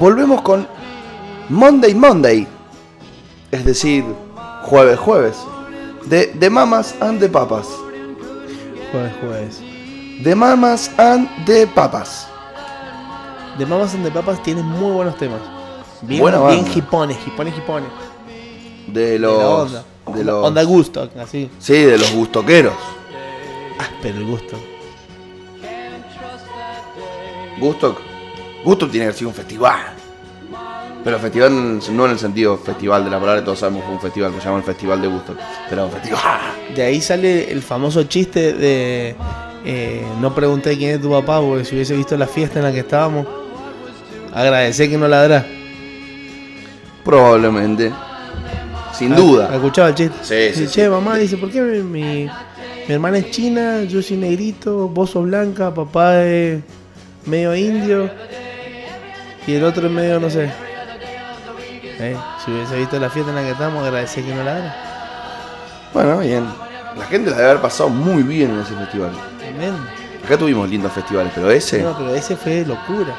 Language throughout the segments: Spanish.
Volvemos con Monday Monday, es decir, jueves jueves, de The Mamas and the Papas. Jueves, jueves. The Mamas and the Papas. De Mamas and the Papas tiene muy buenos temas. Bien, Buena bien hipones, hipones, hipones. De De la los. onda. De los Onda gusto, así. sí, de los gustoqueros. Áspero el gusto. Gusto. Gusto tiene que ser un festival. Pero festival no en el sentido festival de la palabra, todos sabemos que fue un festival que se llama el Festival de Gusto. Pero un festival. De ahí sale el famoso chiste de eh, no pregunté quién es tu papá porque si hubiese visto la fiesta en la que estábamos, agradecer que no ladrá. Probablemente. Sin ¿Ha- duda. ¿ha escuchado el chiste? Sí, sí, Dice, sí. Che, mamá, dice, ¿por qué mi, mi- mi hermana es china, yo soy negrito, vos sos blanca, papá es medio indio y el otro es medio, no sé? Eh, si hubiese visto la fiesta en la que estamos, agradecer que no ladra. Bueno, bien. La gente la debe haber pasado muy bien en ese festival. Tremendo. Acá tuvimos lindos festivales, pero ese. No, pero ese fue locura.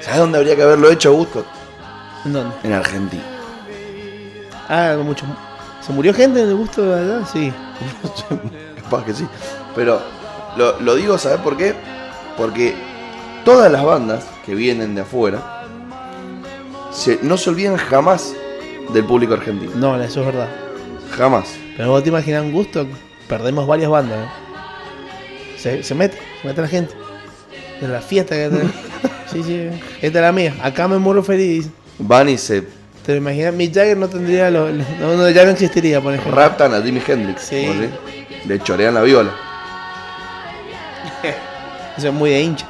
¿Sabes dónde habría que haberlo hecho Gusto? ¿En dónde? En Argentina. Ah, mucho. ¿Se murió gente en el gusto de allá? Sí. Capaz que sí. Pero lo, lo digo, ¿sabes por qué? Porque todas las bandas que vienen de afuera se- no se olvidan jamás del público argentino. No, eso es verdad. Jamás. Pero vos te imaginas un gusto, perdemos varias bandas. ¿eh? Se, se mete, se mete la gente. De la fiesta que tenemos. Sí, sí. Esta es la mía. Acá me muero feliz. Van y se ¿Te lo imaginas? Mick Jagger no tendría los. no, no, ya no existiría, por ejemplo. raptan a Jimi Hendrix. Sí. ¿o sí? Le chorean la viola. Eso es muy de hincha.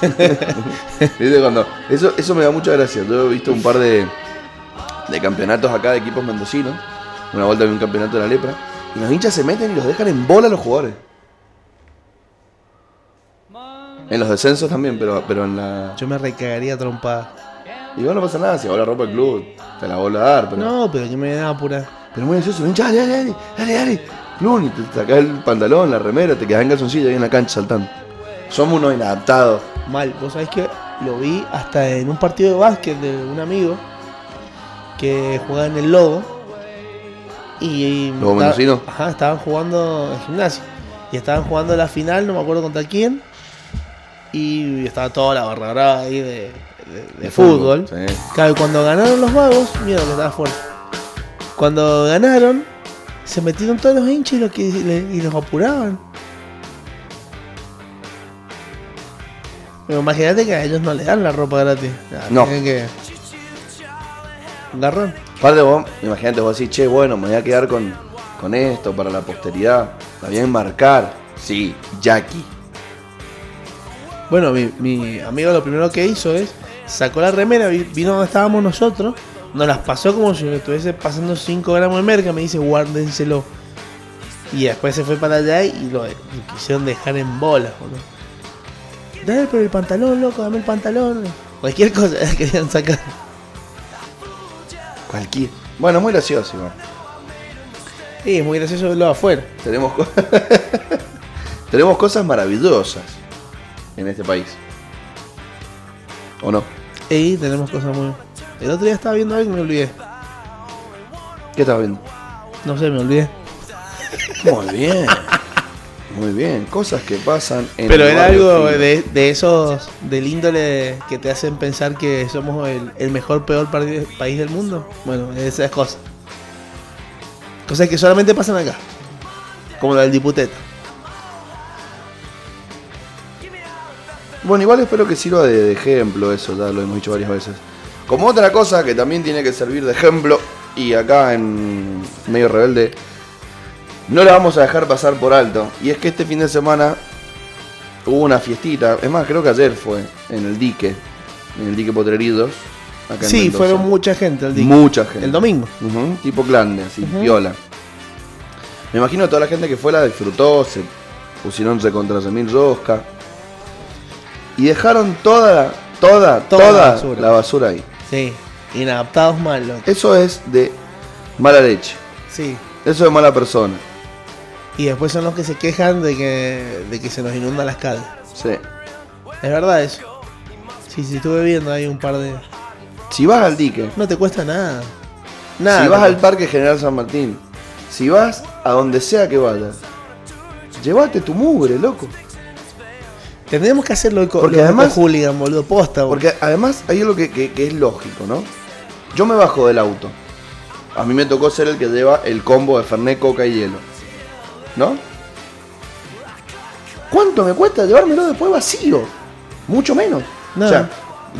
¿Viste? Cuando, eso, eso me da mucha gracia. Yo he visto un par de, de campeonatos acá de equipos mendocinos. Una vuelta vi un campeonato de la lepra. Y los hinchas se meten y los dejan en bola a los jugadores. En los descensos también, pero, pero en la. Yo me recagaría trompada. Igual no pasa nada, si ahora rompe el club, te la vuelvo a dar, pero. No, pero yo me da apura. Pero muy gracioso, hincha, dale, dale, dale, dale. Plum, y te sacás el pantalón, la remera, te quedás en calzoncillo ahí en la cancha saltando. Somos unos inadaptados. Mal, vos sabés que lo vi hasta en un partido de básquet de un amigo que jugaba en el Lobo. Y. ¿Lobo estaba-? Ajá, estaban jugando en gimnasio. Y estaban jugando la final, no me acuerdo contra quién. Y estaba toda la barra brava ahí de, de- de fútbol. Sí. Claro, y cuando ganaron los vagos, mira que estaba fuerte. Cuando ganaron, se metieron todos los hinchas y los, que, y los apuraban. Pero imagínate que a ellos no le dan la ropa gratis. Ah, No. tienen que. Garrón. Aparte vos, imagínate vos decís, che, bueno, me voy a quedar con, con esto para la posteridad. La voy a enmarcar. Sí, Jackie. Bueno, mi, mi amigo lo primero que hizo es sacó la remera, vi- vino donde estábamos nosotros, nos las pasó como si estuviese pasando 5 gramos de merca, me dice guárdenselo. Y después se fue para allá y lo, quisieron dejar en bola, boludo. Dale, pero el pantalón, loco, dame el pantalón. Cualquier cosa querían sacar. Cualquier. Bueno, muy gracioso igual. Y es muy gracioso verlo afuera. Tenemos, co- Tenemos cosas maravillosas en este país. ¿O no? Y tenemos cosas muy... El otro día estaba viendo algo y me olvidé. ¿Qué estás viendo? No sé, me olvidé. Muy bien. Muy bien. Cosas que pasan en Pero el era algo de, de esos, del índole que te hacen pensar que somos el, el mejor, peor país del mundo. Bueno, esas cosas. Cosas que solamente pasan acá. Como la del diputeta. Bueno, igual espero que sirva de, de ejemplo eso, ya lo hemos dicho varias veces. Como otra cosa que también tiene que servir de ejemplo, y acá en Medio Rebelde, no la vamos a dejar pasar por alto. Y es que este fin de semana hubo una fiestita, es más, creo que ayer fue, en el dique, en el dique Potreridos. acá en Sí, fueron mucha gente el día. Mucha gente. El domingo. Tipo clande, así, viola. Me imagino toda la gente que fue la disfrutó, se pusieron contra mil rosca. Y dejaron toda, toda, Toda toda, la basura. la basura ahí. Sí. Inadaptados mal, loco. Eso es de mala leche. Sí. Eso es de mala persona. Y después son los que se quejan de que, de que se nos inundan las calles. Sí. Es verdad eso. Sí, sí, estuve viendo ahí un par de... Si vas al dique, No te cuesta nada. Nada. si vas al Parque General San Martín, si vas a donde sea que vayas, llévate tu mugre, loco. Tendríamos que hacerlo de co- Porque además- hooligan, boludo, posta, boludo. Porque además hay algo que, que- que es lógico, ¿no? Yo me bajo del auto. A mí me tocó ser el que lleva el combo de Fernet, Coca y hielo. ¿No? ¿Cuánto me cuesta llevármelo después vacío? Mucho menos. Nada. O sea,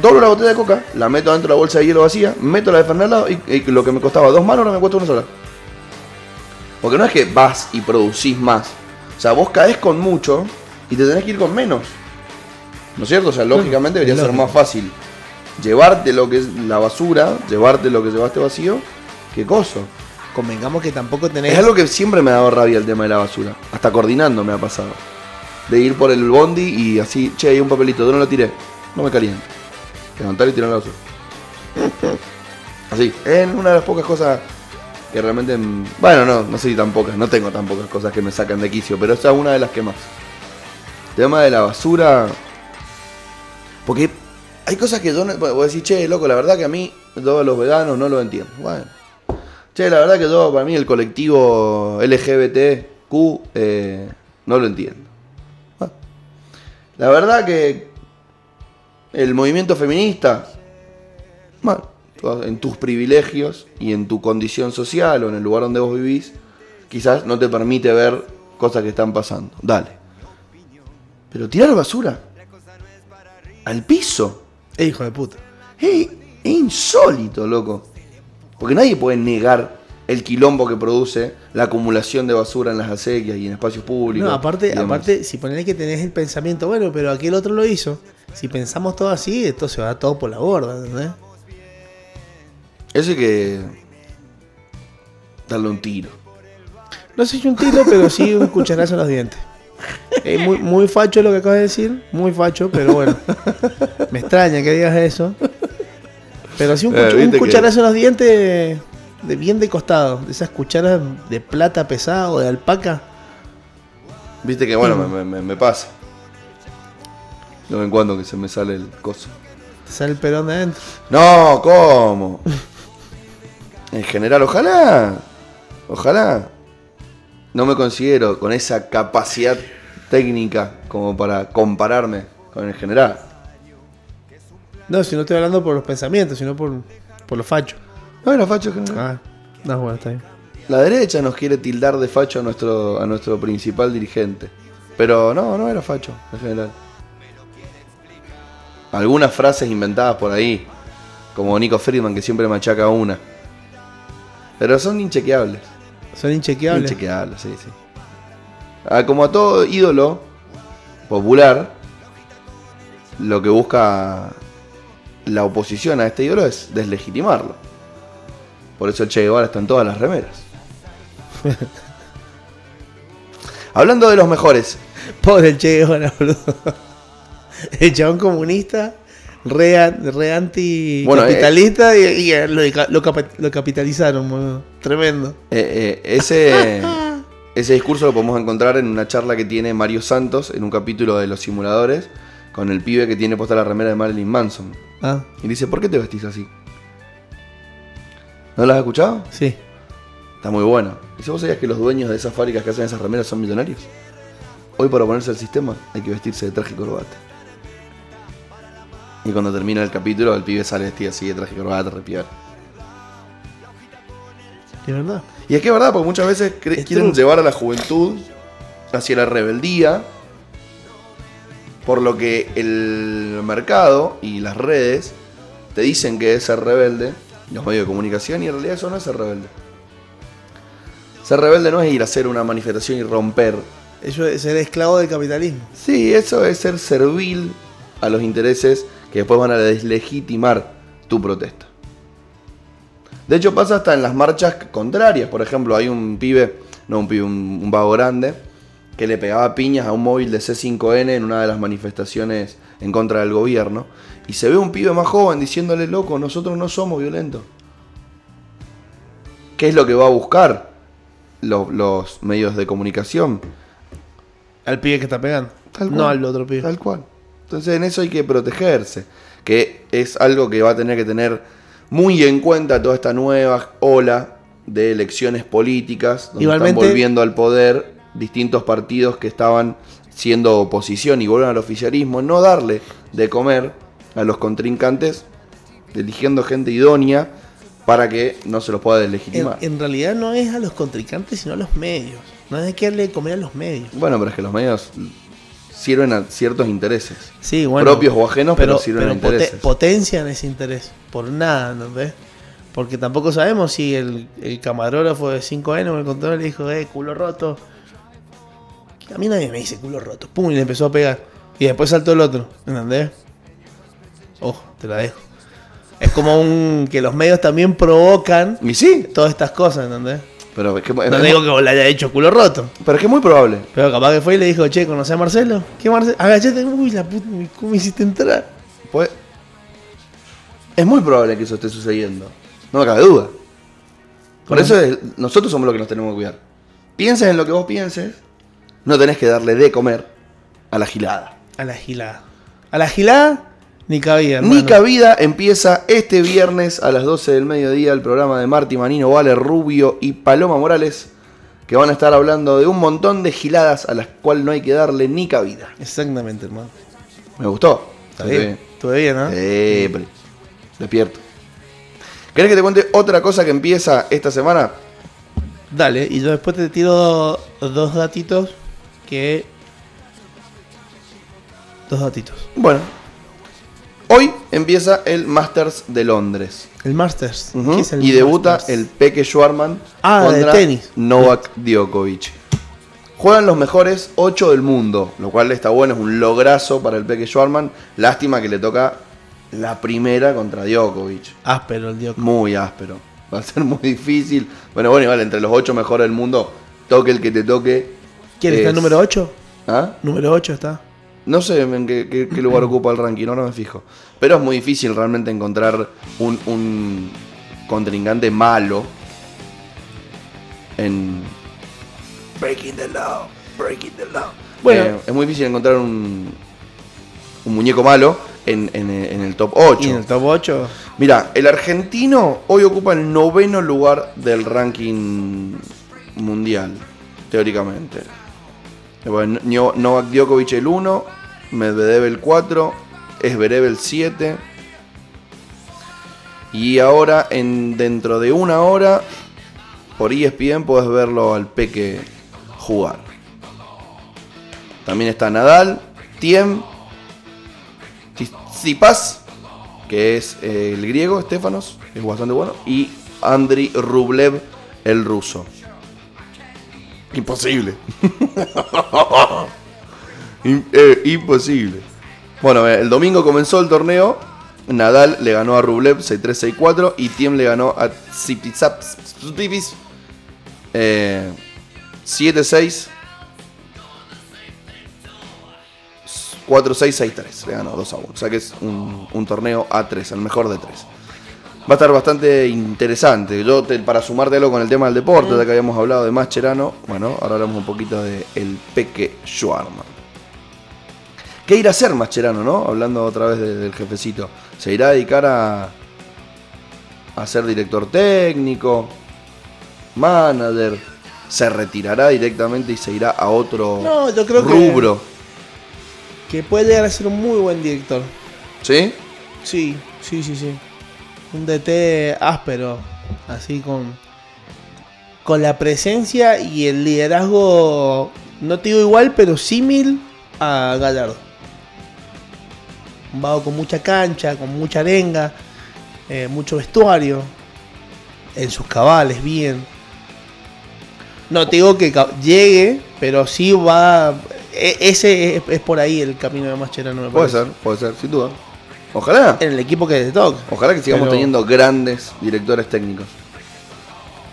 doblo la botella de coca, la meto dentro de la bolsa de hielo vacía, meto la de lado y, y lo que me costaba dos manos ahora me cuesta una sola. Porque no es que vas y producís más. O sea, vos caes con mucho y te tenés que ir con menos. ¿No es cierto? O sea, lógicamente debería ser más fácil llevarte lo que es la basura, llevarte lo que llevaste vacío, que coso. Convengamos que tampoco tenés... Es algo que siempre me ha dado rabia el tema de la basura. Hasta coordinando me ha pasado. De ir por el bondi y así, che, hay un papelito, yo no lo tiré. No me caliente. Levantar y tirar la basura. Así, es una de las pocas cosas que realmente. Bueno, no, no sé si tan pocas, no tengo tan pocas cosas que me sacan de quicio, pero esa es una de las que más. El tema de la basura. Porque hay cosas que yo no. Vos decís, che, loco, la verdad que a mí, todos los veganos no lo entiendo. Bueno. Che, la verdad que yo, para mí, el colectivo LGBTQ eh, no lo entiendo. Bueno. La verdad que el movimiento feminista, bueno, en tus privilegios y en tu condición social o en el lugar donde vos vivís, quizás no te permite ver cosas que están pasando. Dale. Pero tirar basura al piso Eh, hijo de puta. es, es insólito, loco. Porque nadie puede negar el quilombo que produce la acumulación de basura en las acequias y en espacios públicos. No, aparte, aparte, si ponele que tenés el pensamiento, bueno, pero aquel otro lo hizo. Si pensamos todo así, esto se va todo por la borda, ¿entendés? Hay que darle un tiro. No sé si un tiro, pero sí un cucharazo en los dientes. Eh, muy, muy facho lo que acabas de decir, muy facho, pero bueno. Me extraña que digas eso. Pero sí un, Eh, cuch- un que- cucharazo en los dientes de bien de costado. De esas cucharas de plata pesada o de alpaca. Viste que bueno, me, me- me- me pasa. De vez en cuando que se me sale el coso. Te sale el perón de adentro. No, ¿cómo? En general, ojalá. Ojalá. No me considero con esa capacidad técnica como para compararme con el general. No, si no estoy hablando por los pensamientos, sino por, por los fachos. No era facho general. Ah, no, bueno, está bien. La derecha nos quiere tildar de facho a nuestro, a nuestro principal dirigente. Pero no, no era facho, en general. Algunas frases inventadas por ahí, como Nico Friedman, que siempre machaca una. Pero son inchequeables. Son inchequeables. Inchequeables, sí, sí. Ah, como a todo ídolo popular, lo que busca la oposición a este ídolo es deslegitimarlo. Por eso el Che Guevara está en todas las remeras. Hablando de los mejores, Pobre el Che Guevara, boludo. El chabón comunista, re, re anticapitalista y, y lo, lo capitalizaron, boludo. Tremendo. eh, eh, ese, ese discurso lo podemos encontrar en una charla que tiene Mario Santos en un capítulo de Los Simuladores con el pibe que tiene puesta la remera de Marilyn Manson. Ah, Y dice, ¿por qué te vestís así? ¿No lo has escuchado? sí. Está muy bueno. Dice, ¿vos sabías que los dueños de esas fábricas que hacen esas remeras son millonarios? Hoy para oponerse al sistema hay que vestirse de traje y corbata. Y cuando termina el capítulo, el pibe sale vestido así de traje y corbata, repiar. Es verdad. Y es que es verdad, porque muchas veces Es quieren true. llevar a la juventud hacia la rebeldía, por lo que el mercado y las redes te dicen que es ser rebelde, los medios de comunicación, y en realidad eso no es ser rebelde. Ser rebelde no es ir a hacer una manifestación y romper. Eso es ser esclavo del capitalismo. Sí, eso es ser servil a los intereses que después van a deslegitimar tu protesta. De hecho pasa hasta en las marchas contrarias. Por ejemplo, hay un pibe, no un pibe, un, un vago grande, que le pegaba piñas a un móvil de C5N en una de las manifestaciones en contra del gobierno. Y se ve un pibe más joven diciéndole, loco, nosotros no somos violentos. ¿Qué es lo que va a buscar? lo- los medios de comunicación. Al pibe que está pegando. Tal no cual. al otro pibe. Tal cual. Entonces en eso hay que protegerse. Que es algo que va a tener que tener muy en cuenta toda esta nueva ola de elecciones políticas, donde Igualmente- están volviendo al poder distintos partidos que estaban siendo oposición y vuelven al oficialismo, no darle de comer a los contrincantes, eligiendo gente idónea para que no se los pueda deslegitimar. en realidad no es a los contrincantes, sino a los medios. No hay que darle de comer a los medios. Bueno, pero es que los medios sirven a ciertos intereses. Sí, bueno. Propios o ajenos, pero sirven a intereses. potencian ese interés. Por nada, ¿no ves? Porque tampoco sabemos si el, el camarógrafo de 5N me contó le dijo, eh, culo roto. A mí nadie me dice culo roto. Pum, y le empezó a pegar. Y después saltó el otro, ¿entendés? Ojo, te la dejo. Es como un que los medios también provocan Y sí, todas estas cosas, ¿entendés? pero es que, No es- digo que vos le haya hecho culo roto. pero es que es muy probable. Pero capaz que fue y le dijo, che, ¿conocés a Marcelo? ¿Qué Marcelo? Agachate, uy, la puta, ¿cómo me hiciste entrar? Pues, es muy probable que eso esté sucediendo. No me cabe duda. Por eso es- nosotros somos los que nos tenemos que cuidar. Pienses en lo que vos pienses, no tenés que darle de comer a la gilada. A la gilada. A la gilada, ni cabida, hermano. Ni cabida empieza este viernes a las 12 del mediodía el programa de Marti Manino, Vale Rubio y Paloma Morales, que van a estar hablando de un montón de giladas a las cuales no hay que darle ni cabida. Exactamente, hermano. Me gustó. Está bien. Bien, ¿no? Siempre. Despierto. ¿Querés que te cuente otra cosa que empieza esta semana? Dale, y yo después te tiro dos datitos que... Dos datitos. Bueno. Hoy empieza el Masters de Londres. El Masters. ¿Qué es el y debuta Masters? el Peque Schwarman Ah, de contra tenis. Novak Djokovic. Juegan los mejores 8 del mundo, lo cual está bueno, es un lograzo para el Peque Schwarman. Lástima que le toca la primera contra Djokovic. Áspero el Dioco. Muy áspero. Va a ser muy difícil. Bueno, bueno, igual, entre los 8 mejores del mundo, toque el que te toque. ¿Quién está es- el número 8? ¿Ah? Número 8 está. No sé en qué, qué- qué lugar ocupa el ranking, ahora me fijo. Pero es muy difícil realmente encontrar un, un contrincante malo en Breaking the Law, Breaking the Law. Bueno. Eh, es muy difícil encontrar un, un muñeco malo en, en- en el top 8. Y en el top 8. Mira, el argentino hoy ocupa el noveno lugar del ranking mundial, teóricamente. Nio- Novak Djokovic el 1, Medvedev el 4, Esberev el 7. Y ahora, en, dentro de una hora, por ESPN puedes verlo al Peque jugar. También está Nadal, Tiem, Tsipas, que es eh, el griego, Estefanos, es bastante bueno, y Andriy Rublev, el ruso. Imposible. Im- eh, imposible. Bueno, eh, el domingo comenzó el torneo. Nadal le ganó a Rublev 6-3, 6-4 y Tiem le ganó a Tsitsipas eh, 7-6 4-6-6-3. Le ganó 2 a 1. O sea que es un, un torneo A3, el mejor de 3. Va a estar bastante interesante. Yo, te- para sumártelo con el tema del deporte, ya que habíamos hablado de Mascherano, bueno, ahora hablamos un poquito de el Peque Schwarman. ¿Qué irá a hacer Mascherano, no? Hablando otra vez de- del jefecito. ¿Se irá a dedicar a, a ser director técnico? ¿Manager? ¿Se retirará directamente y se irá a otro No, yo creo que- rubro? Que puede llegar a ser un muy buen director. ¿Sí? Sí, sí, sí, sí. Un DT áspero, así con con la presencia y el liderazgo, no te digo igual, pero símil a Gallardo. Un vago con mucha cancha, con mucha arenga, eh, mucho vestuario, en sus cabales, bien. No te digo que llegue, pero sí va. e- Ese es, es por ahí el camino de Mascherano, me Puede parece. ser, puede ser, sin duda. Ojalá. En el equipo que te toca. Ojalá que sigamos Pero- teniendo grandes directores técnicos.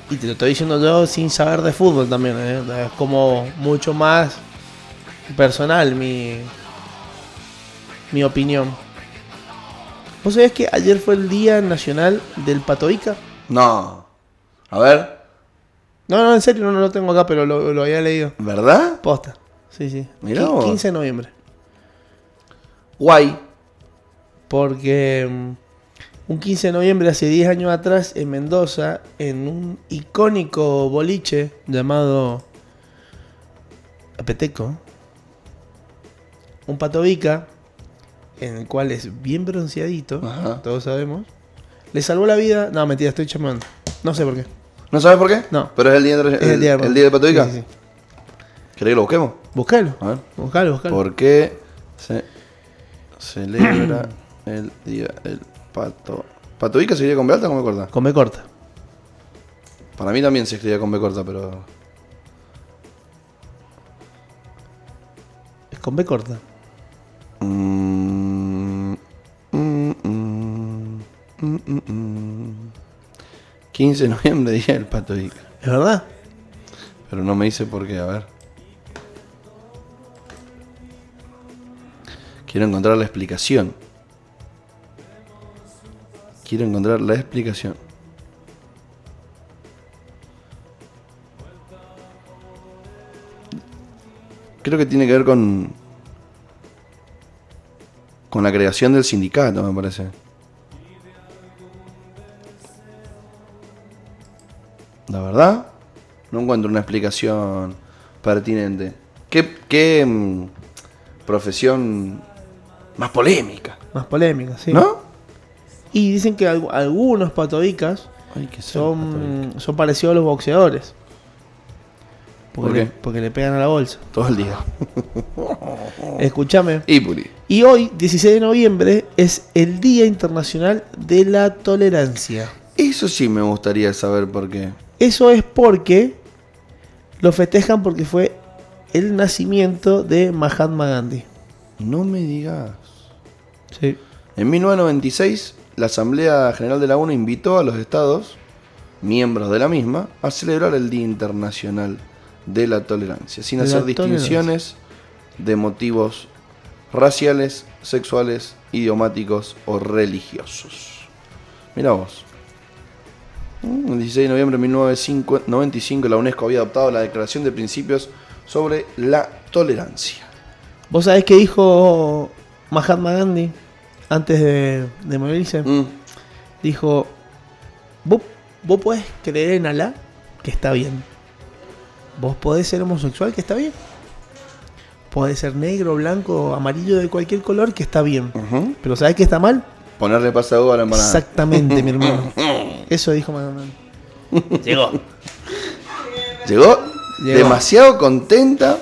Y te lo estoy diciendo yo sin saber de fútbol también. ¿eh? Es como mucho más personal mi, mi opinión. ¿Vos sabés que ayer fue el Día Nacional del Patoica? No. A ver. No, no, en serio, no, no lo tengo acá, pero lo, lo había leído. ¿Verdad? Posta. Sí, sí. Mirá Qui- vos. 15 de noviembre. Guay. Porque mm, un 15 de noviembre, hace 10 años atrás, en Mendoza, en un icónico boliche llamado Apeteco, un patovica, en el cual es bien bronceadito, Ajá. todos sabemos, le salvó la vida. No, mentira, estoy chamando. No sé por qué. ¿No sabes por qué? No. Pero es el día, de- Es el día, el día de Patovica. Sí, sí, sí. ¿Querés que lo busquemos? Buscalo. A ver. Buscalo, buscalo. ¿Por qué se celebra el día del pato? ¿Patovica se escribe con B alta o con B corta? Con B corta. Para mí también se escribía con B corta, pero. Es con B corta. Mm, mm, mm, mm, mm, mm. 15 de noviembre, día del Patovica. ¿Es verdad? Pero no me dice por qué, a ver. Quiero encontrar la explicación. Quiero encontrar la explicación. Creo que tiene que ver con. con la creación del sindicato, me parece. La verdad, no encuentro una explicación pertinente. ¿Qué, qué mm, profesión más polémica? Más polémica, sí. ¿No? Y dicen que algu- algunos ser son, son parecidos a los boxeadores. Porque, ¿Por le, porque le pegan a la bolsa. todo el día. Escúchame. Y. Y hoy, 16 de noviembre, es el Día Internacional de la Tolerancia. Eso sí me gustaría saber por qué. Eso es porque lo festejan porque fue el nacimiento de Mahatma Gandhi. No me digas. Sí. En 1996, la Asamblea General de la ONU invitó a los estados, miembros de la misma, a celebrar el Día Internacional de la Tolerancia, sin la hacer distinciones de motivos raciales, sexuales, idiomáticos o religiosos. Mira vos. Mm, El 16 de noviembre de 1995 la UNESCO había adoptado la Declaración de Principios sobre la Tolerancia. ¿Vos sabés qué dijo Mahatma Gandhi antes de, de morirse? Mm, Dijo, ¿vos, vos podés creer en Alá, que está bien. Vos podés ser homosexual, que está bien. Podés ser negro, blanco, amarillo, de cualquier color, que está bien. Pero ¿sabés qué está mal? Ponerle pasago a la empanada. Exactamente, mi hermano. Eso dijo Gandhi. Llegó. Llegó, Llegó. demasiado contenta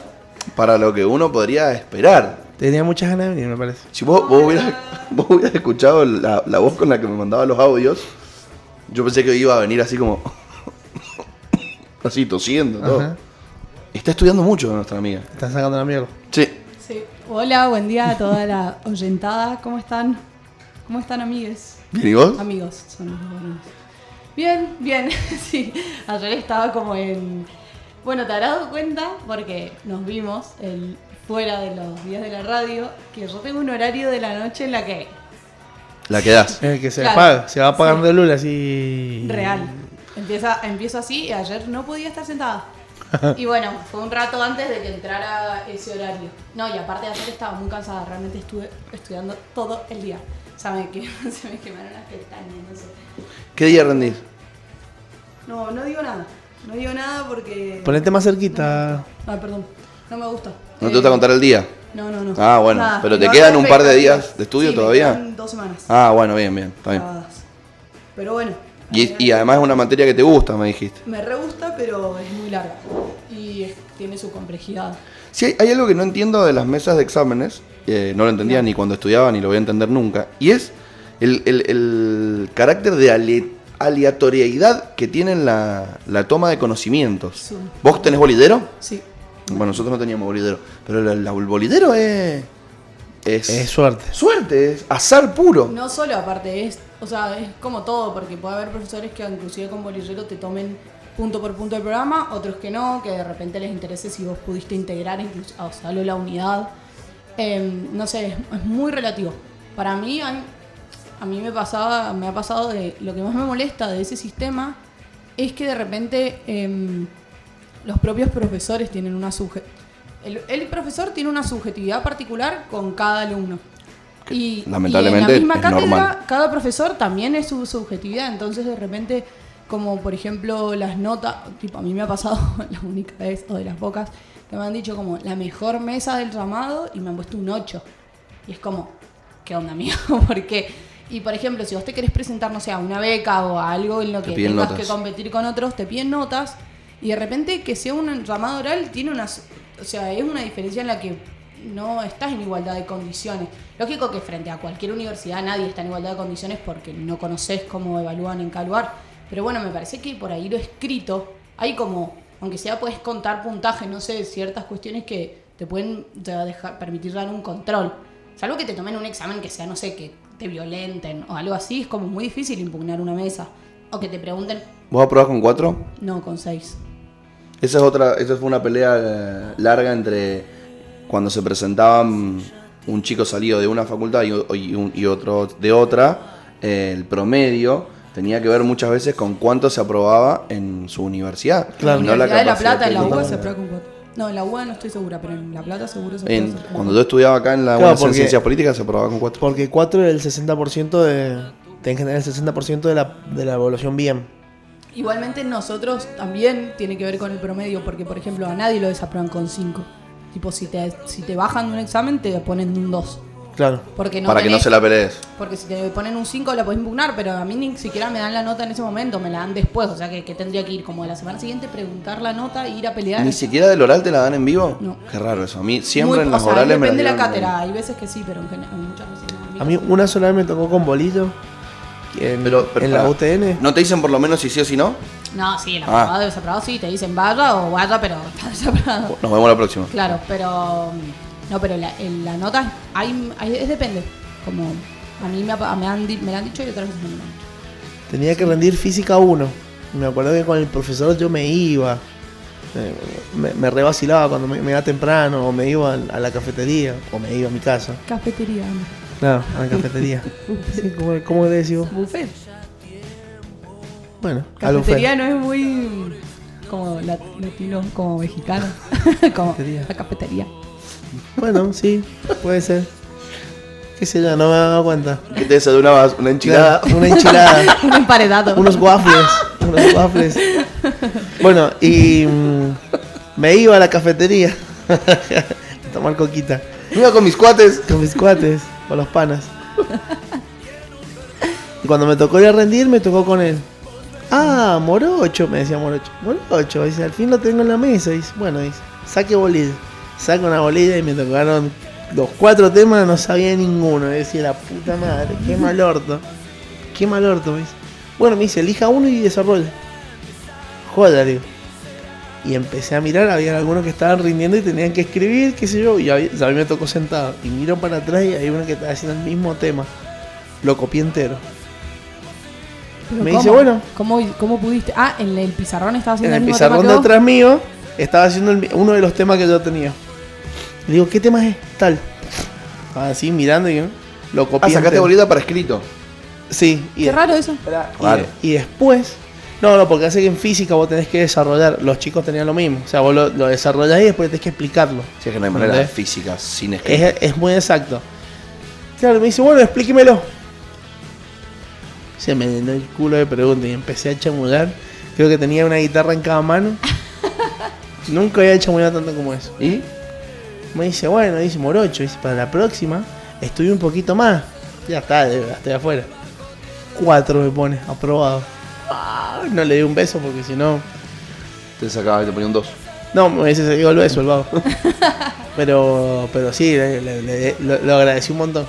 para lo que uno podría esperar. Tenía muchas ganas de venir, me parece. Si vos, vos, hubieras, vos hubieras escuchado la, la voz con la que me mandaba los audios, yo pensé que iba a venir así como. así tosiendo. Todo. Ajá. Está estudiando mucho nuestra amiga. Está sacando la mierda. Sí. Sí. Hola, buen día a toda la oyentada. ¿Cómo están? ¿Cómo están, amigues? ¿Bien y vos? Amigos, son los varones. Bien, bien, sí. Ayer estaba como en... Bueno, te habrás dado cuenta, porque nos vimos el, fuera de los días de la radio, que yo tengo un horario de la noche en la que... La que das. El que se Claro. apaga, se va apagando el lula así. Real. Empieza, empiezo así y ayer no podía estar sentada. Y bueno, fue un rato antes de que entrara ese horario. No, y aparte de ayer estaba muy cansada, realmente estuve estudiando todo el día. O sea, me se me quemaron las pestañas, no sé. ¿Qué día rendís? No, no digo nada. No digo nada porque... Ponete más cerquita. Ah, perdón. No me gusta. ¿No te Eh, gusta contar el día? No, no, no. Ah, bueno, pero ¿te quedan un par de días de estudio Sí, me todavía? quedan dos semanas. Ah, bueno, bien, bien. Está bien. Pero bueno. Y, y además es una materia que te gusta, me dijiste. Me re gusta, pero es muy larga. Y es- tiene su complejidad. Sí, hay, hay algo que no entiendo de las mesas de exámenes, eh, no lo entendía ni cuando estudiaba ni lo voy a entender nunca, y es el, el- el carácter de ale- aleatoriedad que tiene la, la toma de conocimientos. Sí. ¿Vos tenés bolidero? Sí. Bueno, nosotros no teníamos bolidero, pero la- la- el bolidero es, es... Es suerte. suerte, es azar puro. No solo, aparte, es, o sea, es como todo, porque puede haber profesores que inclusive con bolillero te tomen punto por punto el programa, otros que no, que de repente les interese si vos pudiste integrar incluso, o sea, la unidad. Em, no sé, es, es muy relativo. Para mí, a, mí- me pasaba, me ha pasado de lo que más me molesta de ese sistema es que de repente em, los propios profesores tienen una el, el profesor tiene una subjetividad particular con cada alumno. Y, lamentablemente y en la misma cátedra, normal. cada profesor también es su subjetividad. Entonces, de repente, como por ejemplo las notas, tipo, a mí me ha pasado la única vez, o de las pocas, que me han dicho como la mejor mesa del llamado y me han puesto un 8. Y es como, ¿qué onda, amigo? ¿Por qué? Y por ejemplo, si vos te querés presentar, no sé, a una beca o a algo en lo Te que piden tengas notas. que competir con otros, te piden notas y de repente que sea un llamado oral tiene unas, o sea, es una diferencia en la que no estás en igualdad de condiciones. Lógico que frente a cualquier universidad nadie está en igualdad de condiciones porque no conoces cómo evalúan en cada lugar. Pero bueno, me parece que por ahí lo escrito, hay como, aunque sea puedes contar puntaje, no sé, ciertas cuestiones que te pueden te dejar, permitir dar un control. Salvo que te tomen un examen que sea, no sé, que te violenten o algo así, es como muy difícil impugnar una mesa. O que te pregunten, ¿Vos aprobás con cuatro? no, con seis. Esa es otra, esa fue una pelea eh, larga entre cuando se presentaban un chico salido de una facultad y, o- y un- y otro de otra, eh, el promedio tenía que ver muchas veces con cuánto se aprobaba en su universidad. Claro. Y no la la de La Plata, en la. UBA se aprueba con cuatro. No, en la UBA no estoy segura, pero en La Plata seguro se En- con cuando yo estudiaba acá en la Claro, Universidad de porque- Ciencias Políticas se aprobaba con cuatro. Porque 4 es el 60% de. Tenés que tener el 60% de la, de la evaluación bien. Igualmente nosotros también tiene que ver con el promedio, porque por ejemplo a nadie lo desaprueban con 5. Tipo, si te, si te bajan de un examen te ponen un 2. Claro. Porque no para que no tenés- se la pelees. Porque si te ponen un 5 la podés impugnar, pero a mí ni siquiera me dan la nota en ese momento, me la dan después. O sea que, que tendría que ir como a la semana siguiente, preguntar la nota e ir a pelear. Ni siquiera del oral te la dan en vivo. No. Qué raro eso. A mí siempre Muy- en sea, orales me la depende de la cátedra, hay veces que sí, pero en general, muchas veces no. A mí una sola vez me tocó con bolillo. En, Pero, pero en la UTN. ¿No te dicen por lo menos si sí o si no? No, sí, el Ah. aprobado y desaprobado sí, te dicen vaya o vaya, pero está desaprobado. Nos vemos la próxima. Claro, pero. No, pero la, nota hay, hay- es depende. Como a mí me, ha- me han, di- me la han dicho y otras veces no me lo han dicho. Tenía que rendir física 1. Me acuerdo que con el profesor yo me iba. eh, Me, me revacilaba cuando me, me iba temprano, o me iba a la cafetería, o me iba a mi casa. Cafetería, Claro, a la cafetería. Sí, ¿cómo, ¿Cómo le decís vos? buffet. Bueno, al buffet. Cafetería no es muy. como lat- latino, como mexicano. como Cafetería. la cafetería. Bueno, sí, puede ser. Qué sé yo, no me he dado cuenta. Que te desayunabas una enchilada. Claro, Una enchilada. Un emparedado. unos waffles. Unos waffles. Bueno, y mm, me iba a la cafetería a tomar coquita Me iba con mis cuates. con mis cuates, con los panas. Y cuando me tocó ir a rendir, me tocó con él. Ah, morocho, me decía morocho. Morocho, dice, al fin lo tengo en la mesa. Dice, bueno, dice, saque bolilla. Saca una bolilla y me tocaron los cuatro temas, no sabía ninguno. Y decía, la puta madre, qué mal orto. Qué mal orto, me dice. Bueno, me dice, elija uno y desarrolla. Joda, digo. Y empecé a mirar, había algunos que estaban rindiendo y tenían que escribir, qué sé yo, y a mí, a mí me tocó sentado. Y miro para atrás y hay uno que estaba haciendo el mismo tema. Lo copié entero. Pero me ¿cómo? dice, bueno. ¿Cómo, ¿Cómo pudiste? Ah, en el pizarrón estaba En haciendo el mismo pizarrón tema de que atrás mío estaba haciendo el uno de los temas que yo tenía. Le digo, ¿qué tema es? Tal. Así mirando y ¿no? lo copié. Ah, sacaste bolita para escrito. Sí, y, Qué raro eso. y- Raro. y después. No, no, porque hace que en física vos tenés que desarrollar. Los chicos tenían lo mismo. O sea, vos lo, lo desarrollás y después tenés que explicarlo. Si es que no hay manera de física sin escrito. Es, es muy exacto. Claro, me dice, bueno, explíquemelo. Se me llenó el culo de preguntas y empecé a chamullar. Creo que tenía una guitarra en cada mano. Nunca había chamullado tanto como eso. ¿Y? Me dice, bueno, dice Morocho, dice, para la próxima estudio un poquito más. Ya está, estoy afuera. Cuatro me pone, aprobado. Ah, no le di un beso porque si no. Te sacaba y te ponía un 2. No, me hubiese seguido el beso el vago. pero, pero sí, le- le- le- lo, lo agradecí un montón.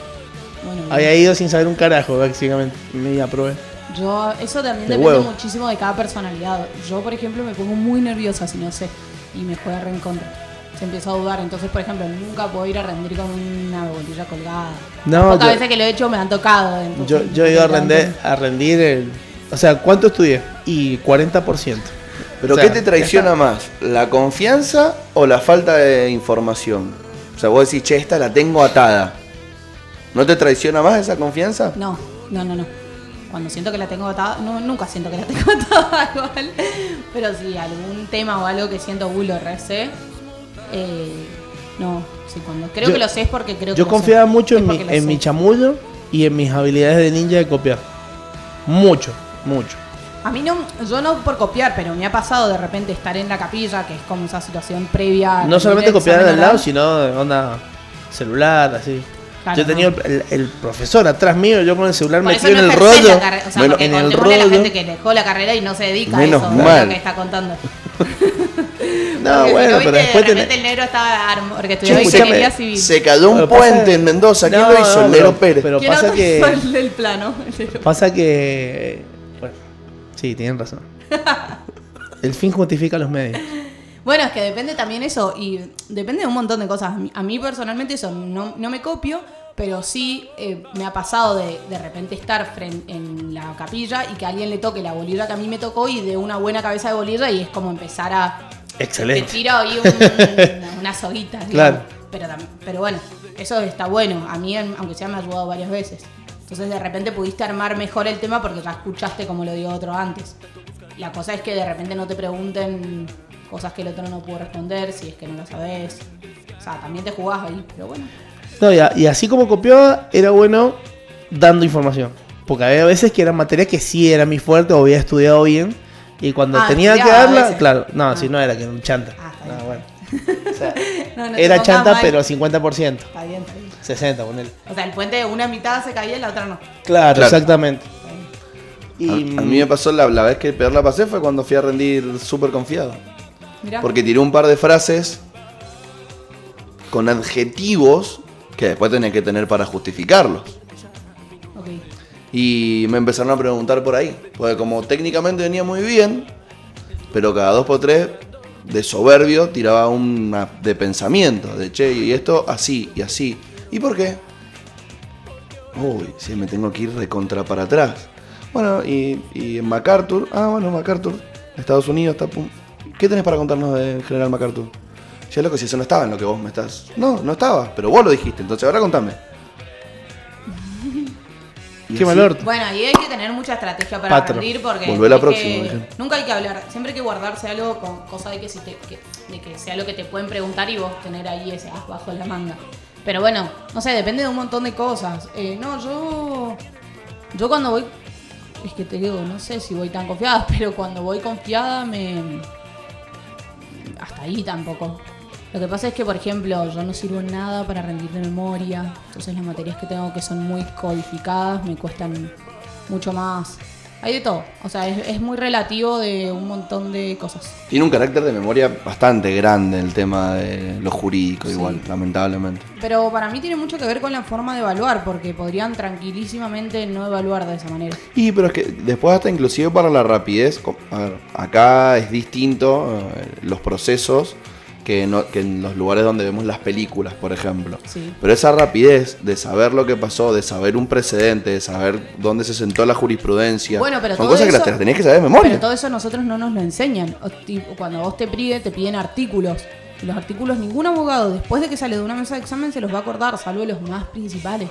Bueno, Había ido sin saber un carajo, básicamente. Me aprobé. Yo, eso también De depende huevo. muchísimo de cada personalidad. Yo, por ejemplo, me pongo muy nerviosa si no sé y me juega re en contra. Se empiezo a dudar. Entonces, por ejemplo, nunca puedo ir a rendir con una bolilla colgada. No, Pocas veces que lo he hecho me han tocado. entonces Yo, yo iba a me rendir, a rendir el. O sea, ¿cuánto estudié? Y 40%. ¿Pero O sea, qué te traiciona más? ¿La confianza o la falta de información? O sea, vos decís, che, esta la tengo atada. ¿No te traiciona más esa confianza? No, no, no, no. cuando siento que la tengo atada, no, nunca siento que la tengo atada igual, pero si algún tema o algo que siento, uy, lo recé, eh, no, sí, cuando creo Yo- que lo sé porque creo que Yo confiaba sé. mucho Es en mi, en mi chamullo y en mis habilidades de ninja de copiar. Mucho, mucho. A mí no, yo no por copiar, pero me ha pasado de repente estar en la capilla, que es como esa situación previa. No solamente del copiar al lado, sino de onda celular, así. Claro, yo tenía no. el, el profesor atrás mío, yo con el celular Por metido en el rollo. o sea, Bueno, en el a la rollo. gente que dejó la carrera y no se dedica Menos a eso, es mal. lo que está contando. No, Porque bueno, no, pero después de repente el negro estaba arm- porque estudió ingeniería civil. Se cayó un Pero pasa- puente en Mendoza. ¿Quién No, lo hizo? no, el negro pero- Pérez. pero- ¿Quién pasa que- el, el plano? Pasa que. Bueno, sí, tienen razón. El fin justifica los medios. Bueno, es que depende también eso, y depende de un montón de cosas. A mí, a mí personalmente eso no, no me copio, pero sí eh, me ha pasado de de repente estar en la capilla y que a alguien le toque la bolilla que a mí me tocó y de una buena cabeza de bolilla y es como empezar a... Excelente. Te tiro ahí un- una, soguita. digamos. Claro. Pero, pero bueno, eso está bueno. A mí, aunque sea, me ha ayudado varias veces. Entonces de repente pudiste armar mejor el tema porque ya escuchaste como lo dio otro antes. La cosa es que de repente no te pregunten cosas que el otro no pudo responder, si es que no lo sabes. O sea, también te jugás ahí, pero bueno. No, y, a- y así como copiaba, era bueno dando información. Porque había veces que eran materias que sí era mi fuerte o había estudiado bien. Y cuando Ah, tenía que darla, claro, no, Ah. si no era que era un chanta. Ah, está No, bueno. O sea, No, no te era chanta, mal. pero 50%. Está bien, está bien. 60, ponele. O sea, el puente, una mitad se caía y la otra no. Claro, Claro. exactamente. A, Y, a mí me pasó la, la vez que peor la pasé fue cuando fui a rendir súper confiado. Mirá. Porque tiré un par de frases con adjetivos que después tenés que tener para justificarlos. Y me empezaron a preguntar por ahí. Porque como técnicamente venía muy bien, pero cada dos por tres, de soberbio, tiraba una de pensamiento. De che, y esto así y así. ¿Y por qué? Uy, si me tengo que ir de contra para atrás. Bueno, y, y en MacArthur, ah, bueno, MacArthur, Estados Unidos, está, pum. ¿qué tenés para contarnos del general MacArthur? Ya loco, si eso no estaba en lo que vos me estás. No, no estaba, pero vos lo dijiste, entonces ahora contame. Y qué orto. Bueno, ahí hay que tener mucha estrategia para Patro. rendir porque Volvé la hay próxima, que- dije. nunca hay que hablar, siempre hay que guardarse algo con cosa de que, si te, que, de que sea lo que te pueden preguntar y vos tener ahí ese as bajo la manga. Pero bueno, no sé, depende de un montón de cosas. Eh, no, yo yo cuando voy es que te digo, no sé si voy tan confiada, pero cuando voy confiada me hasta ahí tampoco. Lo que pasa es que, por ejemplo, yo no sirvo en nada para rendir de memoria. Entonces las materias que tengo que son muy codificadas me cuestan mucho más. Hay de todo. O sea, es, es muy relativo de un montón de cosas. Tiene un carácter de memoria bastante grande el tema de lo jurídico, Sí. igual, lamentablemente. Pero para mí tiene mucho que ver con la forma de evaluar, porque podrían tranquilísimamente no evaluar de esa manera. Y pero es que después hasta inclusive para la rapidez, a ver, acá es distinto eh, los procesos que, no- que en los lugares donde vemos las películas, por ejemplo. Sí. Pero esa rapidez de saber lo que pasó, de saber un precedente, de saber dónde se sentó la jurisprudencia, Bueno, pero son cosas que las eso- te las tenés que saber de memoria. Pero todo eso nosotros no nos lo enseñan. Cuando vos te pide, te piden artículos. Los artículos, ningún abogado, después de que sale de una mesa de examen, se los va a acordar, salvo los más principales.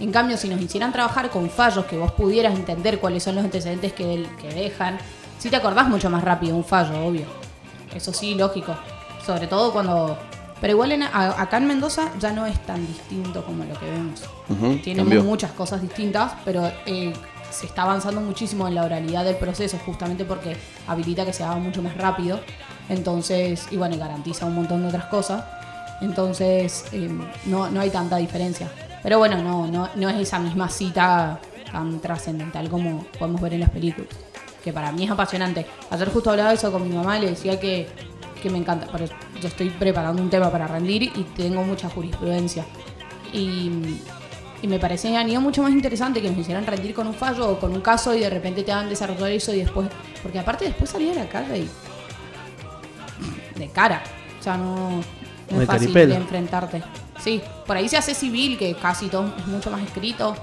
En cambio, si nos hicieran trabajar con fallos que vos pudieras entender cuáles son los antecedentes que, del- que dejan, sí te acordás mucho más rápido un fallo, obvio. Eso sí, lógico. Sobre todo cuando... Pero igual en- a- acá en Mendoza ya no es tan distinto como lo que vemos. Cambió. muchas cosas distintas, pero eh, se está avanzando muchísimo en la oralidad del proceso, justamente porque habilita que se haga mucho más rápido. Entonces, y bueno, y garantiza un montón de otras cosas. Entonces, eh, no, no hay tanta diferencia. Pero bueno, no, no, no es esa misma cita tan trascendental como podemos ver en las películas. Que para mí es apasionante. Ayer justo hablaba de eso con mi mamá y le decía que, que me encanta. Pero yo estoy preparando un tema para rendir y tengo mucha jurisprudencia. Y, y me parecía mucho más interesante que nos hicieran rendir con un fallo o con un caso y de repente te hagan desarrollar eso y después. Porque aparte después salía a la calle y. de cara. O sea, no, no es fácil caripela. de enfrentarte. Sí, por ahí se hace civil, que casi todo es mucho más escrito.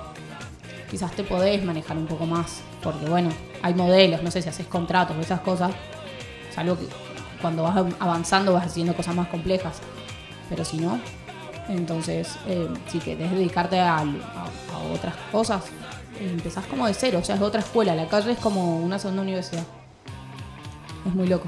Quizás te podés manejar un poco más. Porque bueno, hay modelos, no sé si haces contratos o esas cosas. Es algo que cuando vas avanzando vas haciendo cosas más complejas. Pero si no, entonces, eh, si querés dedicarte a, a- otras cosas, empezás como de cero, o sea, es otra escuela. La calle es como una segunda universidad. Es muy loco.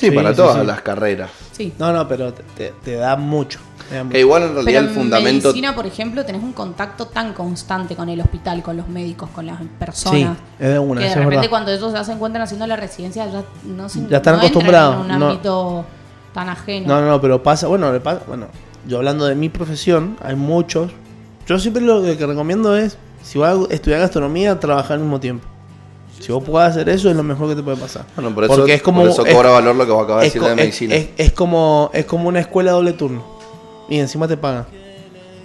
Sí, Sí, para sí, todas sí. las carreras. Sí. No, no, pero te, da mucho. te da mucho. Que igual en realidad Pero el en fundamento. medicina, por ejemplo, tenés un contacto tan constante con el hospital, con los médicos, con las Sí, personas. es de una, que de es repente cuando ellos ya se encuentran haciendo la residencia ya no se Ya están no acostumbrados, en un no. ámbito tan ajeno. No, no, no, pero pasa, bueno, le pasa, bueno, yo hablando de mi profesión, hay muchos. Yo siempre lo que recomiendo es, si vas a estudiar gastronomía, trabajar al mismo tiempo. Si vos podés hacer eso, es lo mejor que te puede pasar. Bueno, por eso, Porque es como- por eso es- cobra valor lo que vos acabas de decir de medicina. es- es como, es como una escuela doble turno. Y encima te pagan.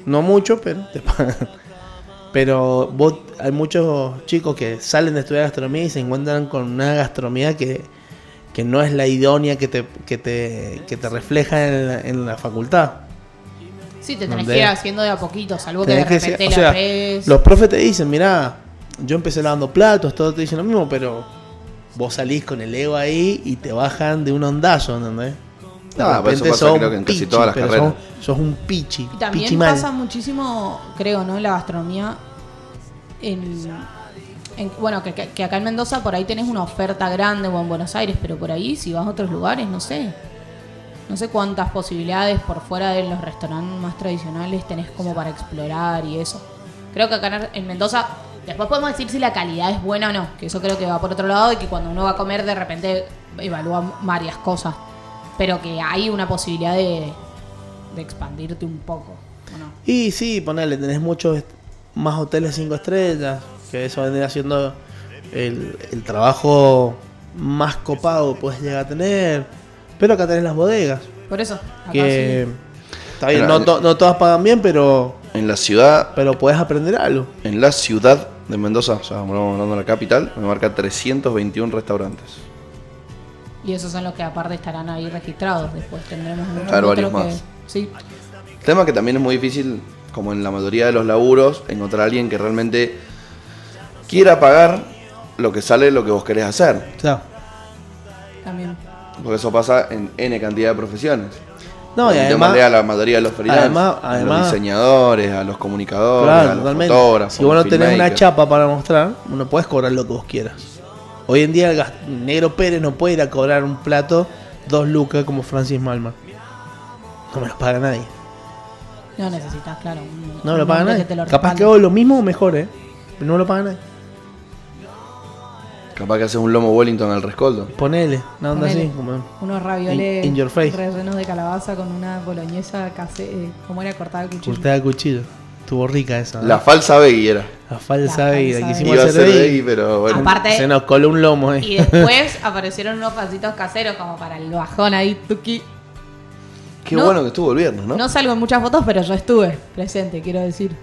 No mucho, pero te pagan. Pero vos, hay muchos chicos que salen de estudiar gastronomía y se encuentran con una gastronomía que, que no es la idónea que te, que te, que te refleja en la, en la facultad. Sí, te tenés que ir haciendo de a poquito, salvo que de que repente ser- o la sea, ves. Los profes te dicen, mirá, yo empecé lavando platos, todos te dicen lo mismo, pero vos salís con el ego ahí y te bajan de un ondazo, ¿entendés? De Ah, pero eso repente pasa sos creo que en casi todas las carreras. Sos, sos un pichi. Y también pichi mal. pasa muchísimo, creo, ¿no? En la gastronomía. En, en- bueno, que, que- acá en Mendoza por ahí tenés una oferta grande o en Buenos Aires, pero por ahí si vas a otros lugares, no sé. No sé cuántas posibilidades por fuera de los restaurantes más tradicionales tenés como para explorar y eso. Creo que acá en- en Mendoza, después podemos decir si la calidad es buena o no, que eso creo que va por otro lado y que cuando uno va a comer de repente evalúa varias cosas. Pero que hay una posibilidad de, de expandirte un poco, ¿o no? Y sí, ponele, tenés muchos más hoteles 5 estrellas, que eso vendría siendo el, el trabajo más copado que puedes llegar a tener. Pero acá tenés las bodegas, Por eso, acá que sí. está bien, no, to- no todas pagan bien, pero, En la ciudad, pero puedes aprender algo. en la ciudad de Mendoza, o sea, estamos hablando de la capital, me marca 321 restaurantes. Y esos son los que aparte estarán ahí registrados. Después tendremos muchos Claro, varios que- más. Sí, Tema que también es muy difícil, como en la mayoría de los laburos, encontrar a alguien que realmente quiera pagar lo que sale lo que vos querés hacer. O sea, también. Porque eso pasa en N cantidad de profesiones. No, y Yo además, mandé a la mayoría de los freelancers, además- a los diseñadores, a los comunicadores, claro, a los totalmente. fotógrafos. Si vos no tenés una chapa para mostrar, no puedes cobrar lo que vos quieras. Hoy en día el Negro Pérez no puede ir a cobrar un plato dos lucas como Francis Malma. No me lo paga nadie. No necesitas, claro. un- No me lo paga nadie. que te lo Capaz que hago lo mismo o mejor, ¿eh? Pero no me lo paga nadie. Capaz que haces un lomo Wellington al rescoldo. Ponele, una onda Ponele. así. Como... Unos ravioles In- in your face. rellenos de calabaza con una boloñesa eh, ¿Cómo era cortada el cuchillo? Cortada a cuchillo. Estuvo rica esa. ¿eh? La falsa veggie era. La falsa La vida falsa que hicimos Iba a hacer veggie, pero bueno. Aparte- Se nos coló un lomo, ¿eh? Y después aparecieron unos pasitos caseros como para el bajón ahí, tuki. Qué no- bueno que estuvo el viernes, ¿no? ¿No? salgo en muchas fotos, pero yo estuve presente, quiero decir.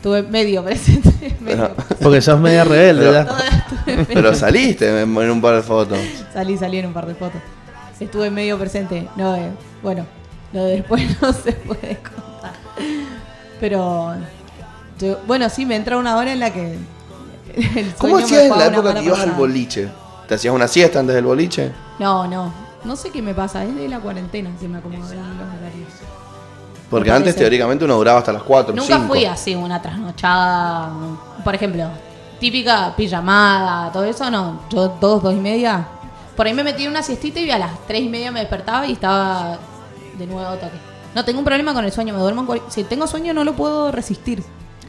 Estuve medio presente. medio. Porque sos media rebelde, Pero- estuve Pero saliste en, un par de fotos. Salí, salí en un par de fotos. Estuve medio presente. No, eh, bueno, lo de después no se puede contar. Pero, yo- bueno, sí, me entra una hora en la que. el ¿Cómo hacías en la época que ibas al boliche? ¿Te hacías una siesta antes del boliche? No, no. No sé qué me pasa. Es de la cuarentena se me acomodan los horarios. Porque antes teóricamente uno duraba hasta las 4, Nunca 5. fui así, una trasnochada. Por ejemplo, típica pijamada, todo eso, no. Yo dos, dos y media. Por ahí me metí en una siestita y a las tres y media me despertaba y estaba de nuevo toque. No tengo un problema con el sueño, me duermo en cual- Si tengo sueño no lo puedo resistir.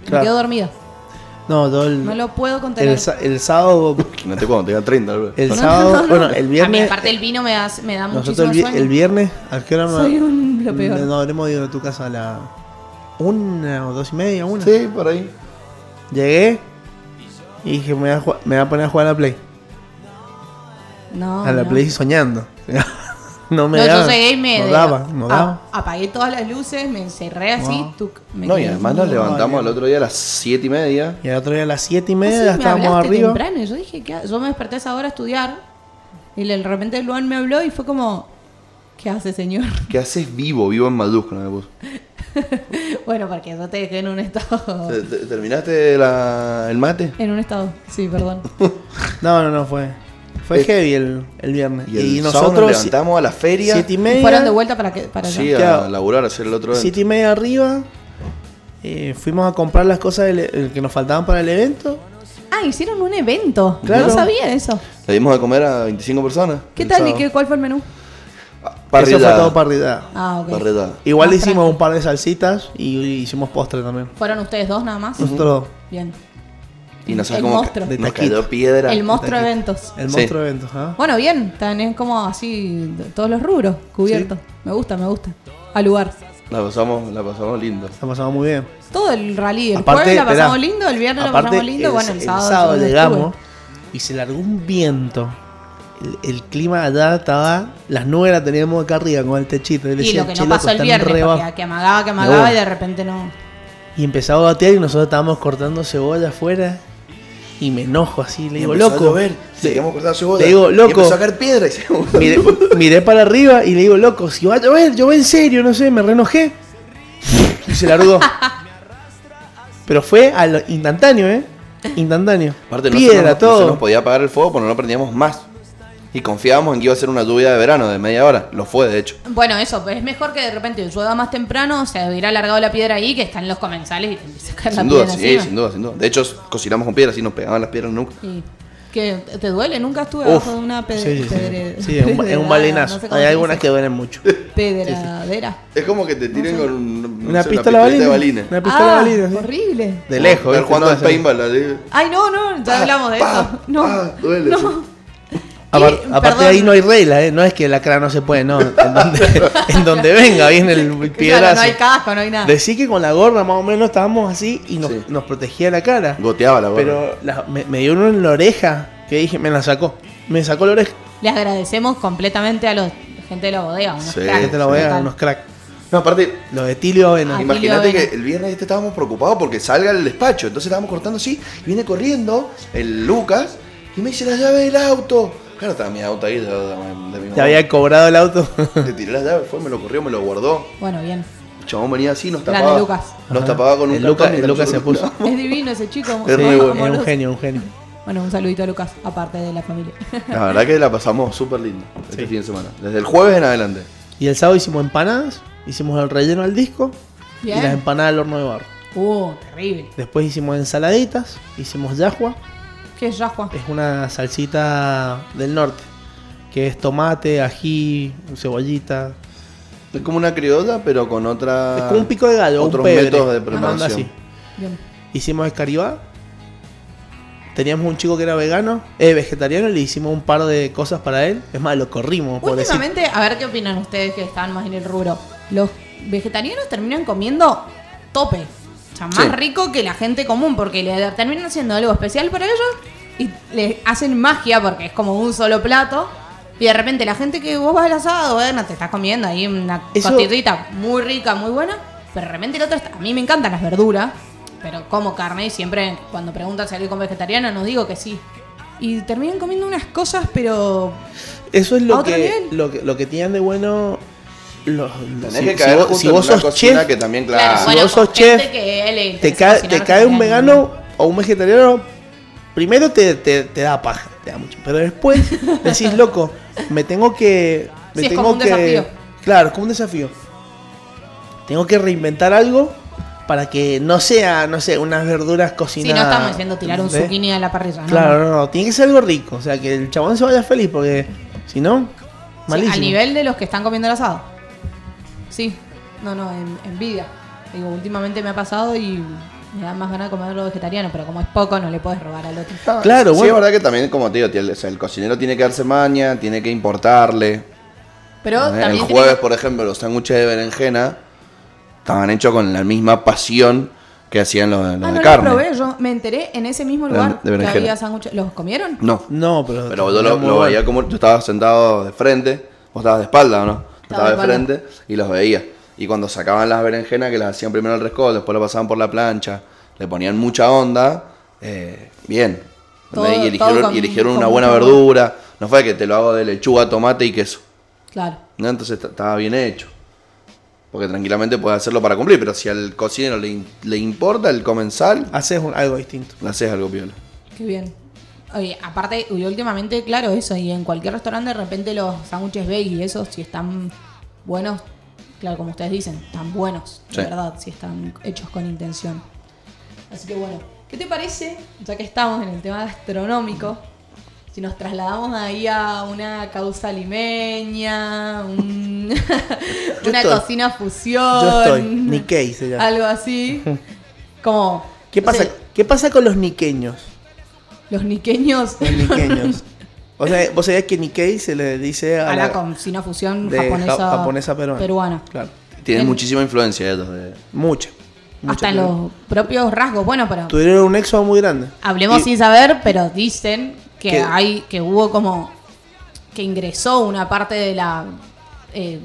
Me quedo dormida. No, todo el, No lo puedo contener. el, sábado. No te cuando tenga 30. boludo. El No, sábado. no, no. Bueno, el A mí, viernes. aparte el vino me da, me da Nosotros muchísimo el, el viernes, ¿a qué hora Soy un, lo peor. No, habremos ido a tu casa a la. Una o dos y media, una. Sí, por ahí. Llegué y dije, me voy, a, ju- me voy a poner a jugar a la Play. No, a la no. Play soñando. no me No, daba. yo llegué y me no de- daba, no a- daba. apagué todas las luces, me encerré así. No. tuc, me No, y además nos levantamos al otro día a las 7 y media. Y al otro día a las siete y Ah, media sí, ya me estábamos arriba. temprano. Yo dije, ¿qué Yo me desperté a esa hora a estudiar. Y de repente Luan me habló y fue como, ¿qué hace, señor? ¿Qué haces vivo? Vivo en mayúscula me puso. bueno, porque yo te dejé en un estado. ¿Te- te- ¿Terminaste la- el mate? En un estado, sí, perdón. No, no, no, fue. Fue Eh, heavy el, el viernes. Y, el Y, sábado nos nosotros. levantamos a la feria. Siete y media. fueron de vuelta para, que, para Sí, allá. a Claro. laburar, a hacer el otro evento. Siete y media arriba. eh, fuimos a comprar las cosas del- el que nos faltaban para el evento. Ah, hicieron un evento. Claro. No sabía eso. Le dimos de comer a 25 personas. ¿Qué tal y qué, cuál fue el menú? Eso Parrillada. fue todo parrillada. Ah, ok. Parrillada. Igual Ah, le hicimos un par de salsitas y hicimos postre también. ¿Fueron ustedes dos nada más? Nosotros, Bien. Y no sabes El cómo monstruo. que- De nos taquito. cayó piedra. El monstruo de eventos. el monstruo de eventos, ¿ah? Bueno, bien, también como así todos los rubros cubiertos. Me gusta, me gusta. Al lugar. La pasamos, la pasamos lindo. La pasamos muy bien. Todo el rally. El Aparte, jueves la pasamos esperá. lindo, el viernes la pasamos lindo. Bueno, el, el sábado. sábado yo no llegamos estuve. y se largó un viento. El, el clima allá estaba. Las nubes las teníamos acá arriba con el techito. Y, le Y decía, lo que "Che, no pasó el viernes, porque bajo". que amagaba, que amagaba y de repente no. Y empezaba a batear y nosotros estábamos cortando cebolla afuera. Y me enojo así, le Y digo, loco. a llover, Le- digo, Y loco. empezó a caer piedra y se miré, miré para arriba y le digo, loco, si va a llover, llover en serio, no sé, me renojé. Y se largó. Pero fue a lo instantáneo, ¿eh? Instantáneo. Aparte, no, Piedra, se nos, no todo. se nos podía apagar el fuego porque no lo prendíamos más. Y confiábamos en que iba a ser una lluvia de verano de media hora. Lo fue, de hecho. Bueno, eso, pues es mejor que de repente llueva más temprano, se hubiera alargado la piedra ahí, que están los comensales y te empieza a caer la Sin duda, piedra sí, encima. sin duda, sin duda. De hecho, cocinamos con piedras y nos pegaban las piedras nunca. Y que te duele, nunca estuve Uf, abajo de una sí, pedre- sí, sí. Sí, es un, es un balinazo. no sé cómo Hay algunas que duelen mucho. Pedradera. Es como que te tiren con un- no Una sé, pistola de balina. balines. Una pistola ah, balina, sí. horrible. De lejos, ¿viste? jugando No, al esa- paintball. así. Ay, no, no, ya hablamos de pa, eso. No, pa, duele, no. Aparte perdón. ahí no hay regla, ¿eh? No es que la cara no se puede, no. En donde, en donde venga viene el Claro, piedrazo. no hay casco, no hay nada. Decí que con la gorra más o menos estábamos así y nos, Sí. nos protegía la cara. Goteaba la gorra. Pero la- me, me dio uno en la oreja que dije, me la sacó. Me sacó la oreja. Les agradecemos completamente a los gente de la bodega, unos Sí. cracks. Que te la voy a dar, Total. unos crack. No, aparte, Los de Tilio Avena. Ah, imagínate que Avena. el viernes este estábamos preocupados porque salga el despacho. Entonces estábamos cortando así. Y viene corriendo el Lucas y me dice la llave del auto. Claro, estaba mi auto ahí de, de- de mi Te había cobrado el auto. Le tiré la llave, fue, me lo corrió, me lo guardó. Bueno, bien. El chabón venía así, nos Grande tapaba. Lucas. Nos Ajá. tapaba con un El Lucas- cartón y el Lucas se nosotros puso. Es divino ese chico. Es sí, re bueno. es un genio, un genio. Bueno, un saludito a Lucas, aparte de la familia. La verdad que la pasamos súper lindo este Sí. fin de semana. Desde el jueves en adelante. Y el sábado hicimos empanadas, hicimos el relleno al disco y Bien. las empanadas al horno de barro. Uh, terrible. Después hicimos ensaladitas, hicimos yahua, ¿Qué es Yahua? es una salsita del norte, que es tomate, ají, cebollita. Es como una criolla, pero con otra. es como un pico de gallo, otros un métodos de preparación. así. Bien. Hicimos escaribá. Teníamos un chico que era vegano, eh, vegetariano, y le hicimos un par de cosas para él. Es más, lo corrimos. Últimamente, a ver qué opinan ustedes que están más en el rubro. Los vegetarianos terminan comiendo tope. O sea, más Sí. rico que la gente común, porque le terminan haciendo algo especial para ellos y le hacen magia porque es como un solo plato. Y de repente la gente que vos vas al asado, bueno, te estás comiendo ahí una Eso- costillita muy rica, muy buena, pero de repente el otro está... A mí me encantan las verduras, pero como carne y siempre cuando preguntan si alguien come vegetariana no digo que sí. Y terminan comiendo unas cosas, pero Eso es ¿A lo que, lo que lo que tienen de bueno los, Tenés si, que si caer vos, justo si en vos una sos chef, que también, Claro, claro. Si bueno, vos sos chef, que te, cae, cocinar te cae un vegetariano. vegano o un vegetariano, primero te, te, te da paja, te da mucho, pero después decís, loco, me tengo que... Me Sí, es tengo como un que, desafío. Claro, es como un desafío. Tengo que reinventar algo para que no sea, no sé, unas verduras Sí, cocinadas. no estamos diciendo tirar un zucchini a la parrilla. ¿no? Claro, no, no, tiene que ser algo rico, o sea, que el chabón se vaya feliz, porque si no, Sí, malísimo. al nivel de los que están comiendo el asado. Sí, no, no, en, envidia. Digo, últimamente me ha pasado y me da más ganas de comer lo vegetariano, pero como es poco, no le puedes robar al otro. Claro, sí, bueno. es verdad que también, como te digo, tiene- o sea, el cocinero tiene que darse maña, tiene que importarle. Pero el también tiene jueves, por ejemplo, los sándwiches de berenjena estaban hechos con la misma pasión que hacían los, los Ah, de no los carne. probé, yo me enteré en ese mismo lugar de que berenjena. había sándwiches. ¿Los comieron? No, No, pero. pero yo lo, lo veía como yo estaba sentado de frente, vos estabas de espalda, ¿o no? Estaba Estaba de de frente y los veía. Y cuando sacaban las berenjenas, que las hacían primero al rescoldo, después lo pasaban por la plancha, le ponían mucha onda, eh, bien. Todo- y eligieron, con- y eligieron con una buena verdura. No fue que te lo hago de lechuga, tomate y queso. Claro. ¿no? Entonces estaba bien hecho. Porque tranquilamente puedes hacerlo para cumplir, pero si al cocinero le, in- le importa el comensal, Haces un- algo distinto. le haces algo piola. Qué bien. Oye, aparte, y últimamente, claro, eso, y en cualquier restaurante de repente los sándwiches veggie y esos, si están buenos, claro, como ustedes dicen, están buenos, de Sí. verdad, si están hechos con intención. Así que bueno, ¿Qué te parece, ya que estamos en el tema gastronómico, si nos trasladamos ahí a una causa limeña, un- una estoy. cocina fusión, Yo estoy. Nikkei se llama. algo así? Como, ¿Qué pasa, sé, ¿Qué pasa con los niqueños? los niqueños Los niqueños. O sea, vos sabés que Nikkei se le dice a, a la la, cocina fusión de japonesa, ja- japonesa peruana. peruana. Claro. Tienen En- muchísima influencia ellos. De... Mucha. mucha, Hasta los propios rasgos. Bueno, pero Tuvieron un éxodo muy grande. hablemos Y- sin saber, pero dicen que Que- hay, que hubo como que ingresó una parte de la eh,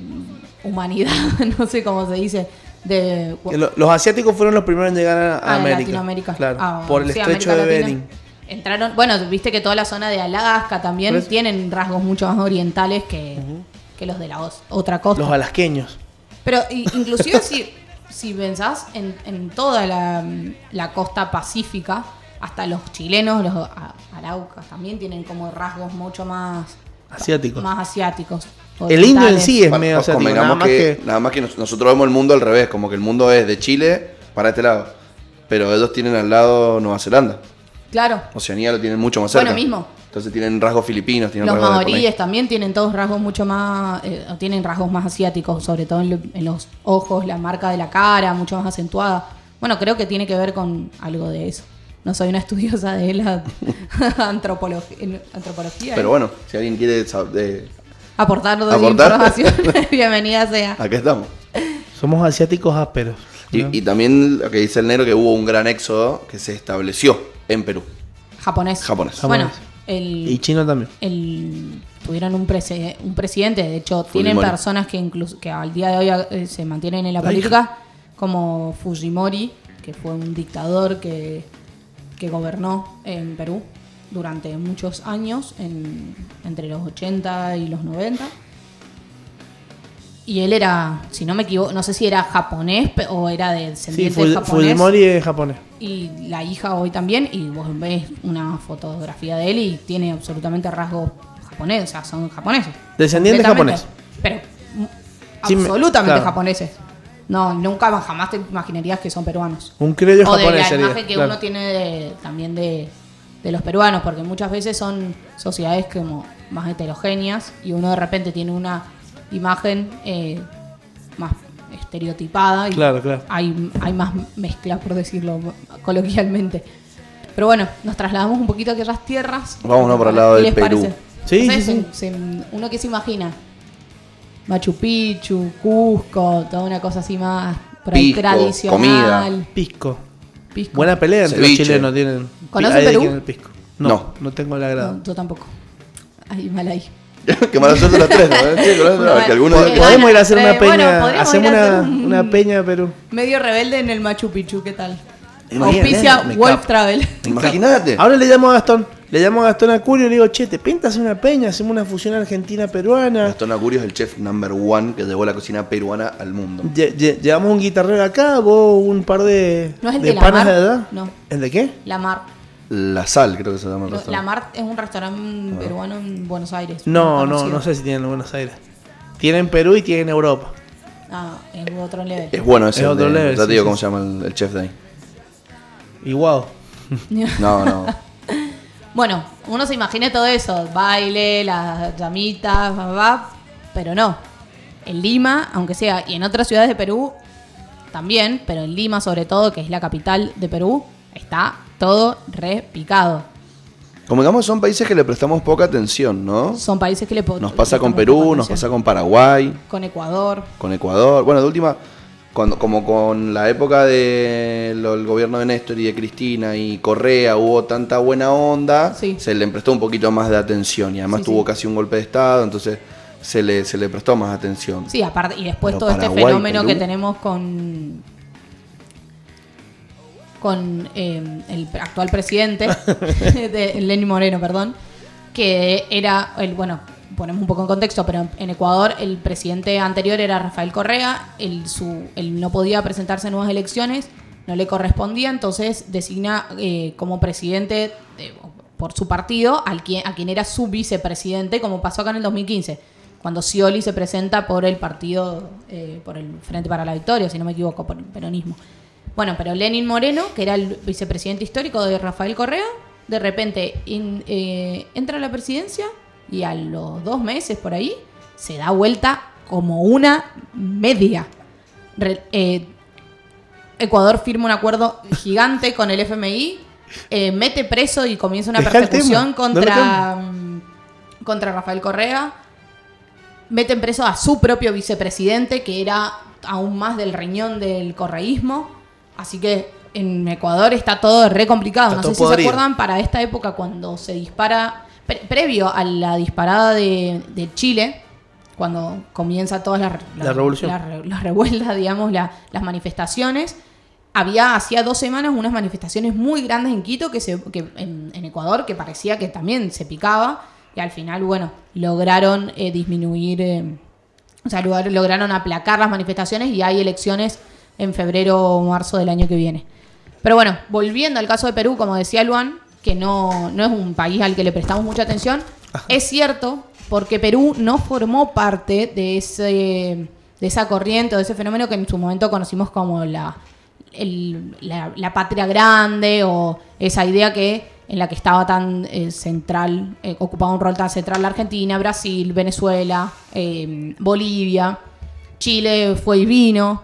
humanidad, no sé cómo se dice, de los asiáticos fueron los primeros en llegar a, a a América. Latinoamérica. Claro. Ah, por el sí, estrecho América de Latina. Bering. Entraron, bueno, viste que toda la zona de Alaska también tienen rasgos mucho más orientales que, que los de la otra costa. Los alasqueños. Pero inclusive si, si pensás en, en toda la, la costa pacífica, hasta los chilenos, los a- araucas también tienen como rasgos mucho más Asiáticos. más asiáticos. El indio en sí es medio asiático. Nada más que, que. nada más que nos- nosotros vemos el mundo al revés, como que el mundo es de Chile para este lado. Pero ellos tienen al lado Nueva Zelanda. Claro. Oceanía lo tienen mucho más cerca. Bueno, mismo. Entonces tienen rasgos filipinos, tienen Los rasgos de maoríes también tienen todos rasgos mucho más, eh, tienen rasgos más asiáticos, sobre todo en, lo- en los ojos, la marca de la cara, mucho más acentuada. Bueno, creo que tiene que ver con algo de eso. No soy una estudiosa de la antropología. Pero ¿eh? bueno, si alguien quiere saber, aportar información, bienvenida sea. acá estamos. Somos asiáticos ásperos. ¿no? Y, y también lo que dice el negro, que hubo un gran éxodo que se estableció en Perú. Japonés. Japonés. Bueno, el, Y chino también. el- tuvieron un, prese- un presidente, de hecho tienen personas que incluso que al día de hoy eh, se mantienen en la La política, como Fujimori, que fue un dictador que, que gobernó en Perú durante muchos años, en- entre los 80 y los 90. Y él era, si no me equivoco, no sé si era japonés o era de Sí, descendiente Fu- japonés Fujimori es japonés. y la hija hoy también, y vos ves una fotografía de él y tiene absolutamente rasgos japoneses, o sea, son japoneses. Descendiente Completamente. japonés. Pero mm, Sí, me- absolutamente claro. japoneses. No, nunca más- jamás te imaginarías que son peruanos. Un criollo o de japonés la sería. imagen que claro. uno tiene de- también de, de los peruanos, porque muchas veces son sociedades como más heterogéneas y uno de repente tiene una imagen eh, más estereotipada y Claro, claro. hay, hay más mezcla, por decirlo coloquialmente. Pero bueno, nos trasladamos un poquito a aquellas tierras. Vámonos para el lado ¿Qué del Perú. parece? Sí, sí, sí. se- se- uno que se imagina. Machu Picchu, Cusco, toda una cosa así más por ahí Pisco, tradicional. comida. Pisco. Pisco. Buena pelea entre Ceviche. los chilenos tienen. ¿Conoce Hay de Perú? el pisco. No, No. no, tengo el agrado. No, yo tampoco. Ay, mal ahí. Qué mala suerte las tres, ¿no? Sí, que Bueno, que- Podemos ir a hacer una Eh, bueno, peña. podríamos hacemos una, hacer un- una peña, Perú. Medio rebelde en el Machu Picchu, ¿qué tal? Auspicia Wolf. Travel. Imagínate. Ahora le llamo a Gastón. Le llamo a Gastón Acurio y le digo, che, ¿te pintas una peña? Hacemos una fusión argentina-peruana. Gastón Acurio es el chef number one que llevó la cocina peruana al mundo. Lle- lle- Llevamos un guitarrero acá, vos un par de, ¿No es el de de la panas Mar? de edad. No. ¿El de qué? La Mar. La Sal, creo que se llama el No, La restaurante. Mar es un restaurante peruano en Buenos Aires. No, no, no sé si tienen en Buenos Aires. Tienen Perú y tienen Europa. Ah, es otro nivel. Es bueno ese. Es otro de- level, ya te sí, digo sí, cómo sí. se llama el, el chef de ahí. Y wow. No, no. Bueno, uno se imagina todo eso, baile, las llamitas, bla, bla, bla, pero no. En Lima, aunque sea, y en otras ciudades de Perú también, pero en Lima sobre todo, que es la capital de Perú, está todo repicado. Como digamos, son países que le prestamos poca atención, ¿no? Son países que le Nos pasa con Perú, nos pasa con Paraguay, con Ecuador. con Ecuador. Bueno, de última, cuando, como con la época del gobierno de Néstor y de Cristina y Correa hubo tanta buena onda, Sí. se le prestó un poquito más de atención y además Sí, tuvo sí. casi un golpe de Estado, entonces se le, se le prestó más atención. Sí, aparte, y después Pero todo este fenómeno Perú. que tenemos con con eh, el actual presidente, de Lenny Moreno, perdón, que era, el bueno, ponemos un poco en contexto, pero en Ecuador el presidente anterior era Rafael Correa, él, su, él no podía presentarse en nuevas elecciones, no le correspondía, entonces designa eh, como presidente eh, por su partido al quien, a quien era su vicepresidente, como pasó acá en el 2015, cuando Scioli se presenta por el partido, eh, por el Frente para la Victoria, si no me equivoco, por el peronismo. Bueno, pero Lenin Moreno, que era el vicepresidente histórico de Rafael Correa, de repente in- eh, entra a la presidencia y a los dos meses por ahí se da vuelta como una media. Re- eh, Ecuador firma un acuerdo gigante con el FMI, eh, mete preso y comienza una persecución no contra, mm, contra Rafael Correa. Meten preso a su propio vicepresidente, que era aún más del riñón del correísmo. Así que en Ecuador está todo re complicado. Está no sé si se acuerdan, para esta época cuando se dispara, pre- previo a la disparada de, de Chile, cuando comienza todas las La revolución. las re- las revueltas, digamos, la- las manifestaciones. Había hacía dos semanas unas manifestaciones muy grandes en Quito, que, se, que en, en Ecuador, que parecía que también se picaba. Y al final, bueno, lograron eh, disminuir, eh, o sea, lograr- lograron aplacar las manifestaciones y hay elecciones en febrero o marzo del año que viene. Pero bueno, volviendo al caso de Perú, como decía Luan, que no, no es un país al que le prestamos mucha atención, es cierto, porque Perú no formó parte de, ese, de esa corriente o de ese fenómeno que en su momento conocimos como la, el- la, la patria grande o esa idea que en la que estaba tan eh, central, eh, ocupaba un rol tan central la Argentina, Brasil, Venezuela, eh, Bolivia, Chile fue y vino,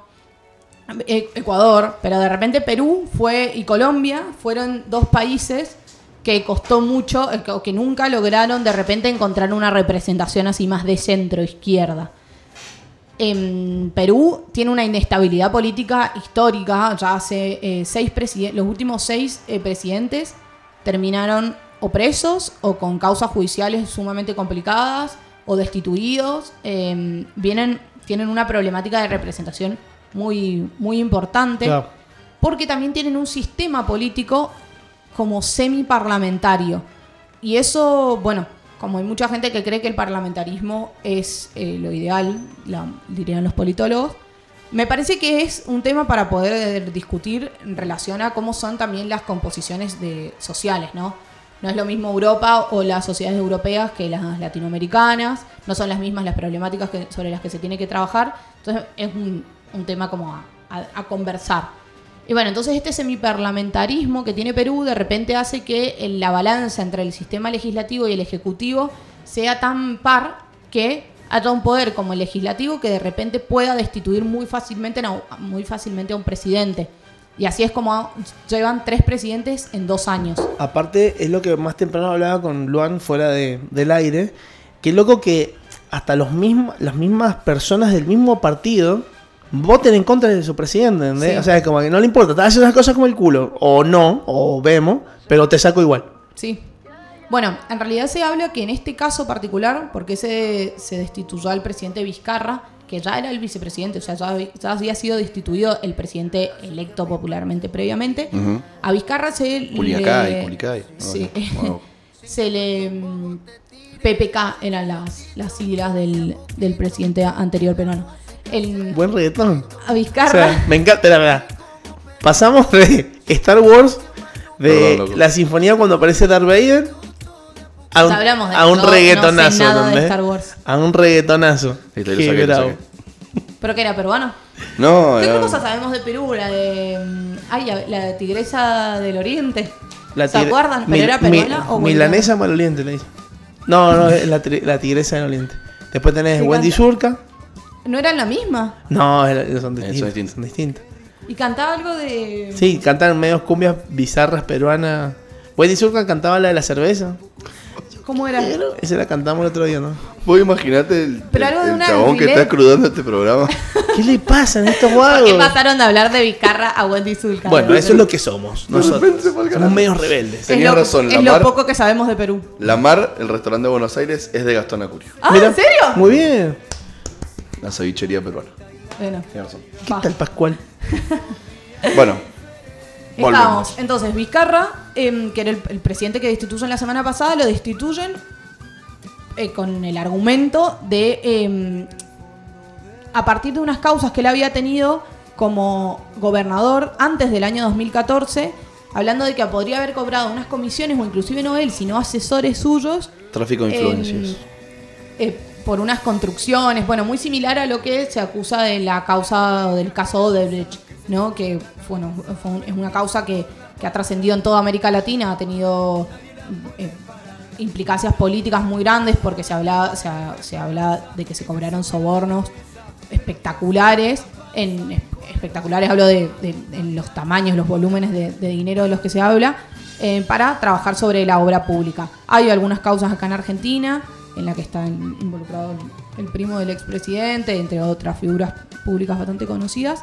Ecuador, pero de repente Perú fue y Colombia fueron dos países que costó mucho, eh, o que nunca lograron de repente encontrar una representación así más de centro izquierda. En Perú tiene una inestabilidad política histórica, ya hace eh, seis presidentes, los últimos seis eh, presidentes terminaron o presos o con causas judiciales sumamente complicadas o destituidos. Vienen, tienen una problemática de representación muy, muy importante Claro. porque también tienen un sistema político como semiparlamentario. Y eso, bueno, como hay mucha gente que cree que el parlamentarismo es eh, lo ideal, la- dirían los politólogos, me parece que es un tema para poder discutir en relación a cómo son también las composiciones de, sociales, ¿no? No es lo mismo Europa o las sociedades europeas que las latinoamericanas, no son las mismas las problemáticas que- sobre las que se tiene que trabajar, entonces es un, un tema como a- conversar. Y bueno, entonces este semiparlamentarismo que tiene Perú de repente hace que la balanza entre el sistema legislativo y el ejecutivo sea tan par que haya un poder como el legislativo que de repente pueda destituir muy fácilmente, muy fácilmente a un presidente. Y así es como llevan tres presidentes en dos años. Aparte, es lo que más temprano hablaba con Luan fuera de- del aire. Qué loco que hasta los las mismas personas del mismo partido voten en contra de su presidente, ¿entendés? Sí. O sea, es como que no le importa, te haces las cosas como el culo, o no, o vemos, pero te saco igual. Sí. Bueno, en realidad se habla que en este caso particular, porque se, se destituyó al presidente Vizcarra, que ya era el vicepresidente, o sea, ya, había- ya había sido destituido el presidente electo popularmente previamente. A Vizcarra se Culiacay, le... Culicay. Sí. Bueno, se le... mm, PPK eran las, las siglas del, del presidente anterior peruano. El, Buen reggaetón. a O Vizcarra... sea, me encanta, la verdad. Pasamos de Star Wars, de Perdón, la sinfonía cuando aparece Darth Vader, a un, de a un no- no sé reggaetonazo, nada de. Star Wars. A un reggaetonazo. Ahí está, lo Qué saqué, lo bravo. saqué. ¿Pero que era peruano? No, ¿Qué no. otra cosa sabemos de Perú? La de. mm, Ay, la, tigresa del oriente. La ¿Se acuerdan? ¿Pero era mi- peruana o boliviana? Milanesa maloliente, le dice. No, no, es la, la tigresa del oriente. Después tenés ¿Qué Wendy? Surca. ¿No eran la misma? No, era- son distintas. son distintas. Son distintas. Y cantaba algo de. Sí, cantan medios cumbias bizarras peruanas. Wendy Surca cantaba la de la cerveza. ¿Cómo era? Esa la cantamos el otro día, ¿no? Vos imaginate el, Pero el- algo de el una chabón que está crudando este programa. ¿Qué le pasa a estos ¿Por qué pasaron de hablar de Vizcarra a Wendy Zulka? Bueno, eso es lo que somos. Nosotros. Somos medios rebeldes. es tenías lo, razón, es la lo mar- poco que sabemos de Perú. La Mar, el restaurante de Buenos Aires, es de Gastón Acurio. Ah, Mira, ¿en serio? Muy bien. La cevichería peruana. Bueno, Tienes razón. ¿Qué Va. tal Pascual? Bueno, volvemos. estábamos. Entonces, Vizcarra, em, que era el, el presidente que destituyen la semana pasada, lo destituyen eh, con el argumento de. em, a partir de unas causas que él había tenido como gobernador antes del año 2014, hablando de que podría haber cobrado unas comisiones, o inclusive no él, sino asesores suyos, Tráfico de influencias. en- eh, por unas construcciones, bueno, muy similar a lo que se acusa de la causa del caso Odebrecht, ¿no? Que bueno, fue es una causa que, que ha trascendido en toda América Latina, ha tenido eh, implicancias políticas muy grandes porque se habla, se, se habla de que se cobraron sobornos espectaculares. En, espectaculares hablo de, de- los tamaños, los volúmenes de, de dinero de los que se habla, eh, para trabajar sobre la obra pública. Hay algunas causas acá en Argentina, en la que está in- involucrado el, el primo del expresidente, entre otras figuras públicas bastante conocidas.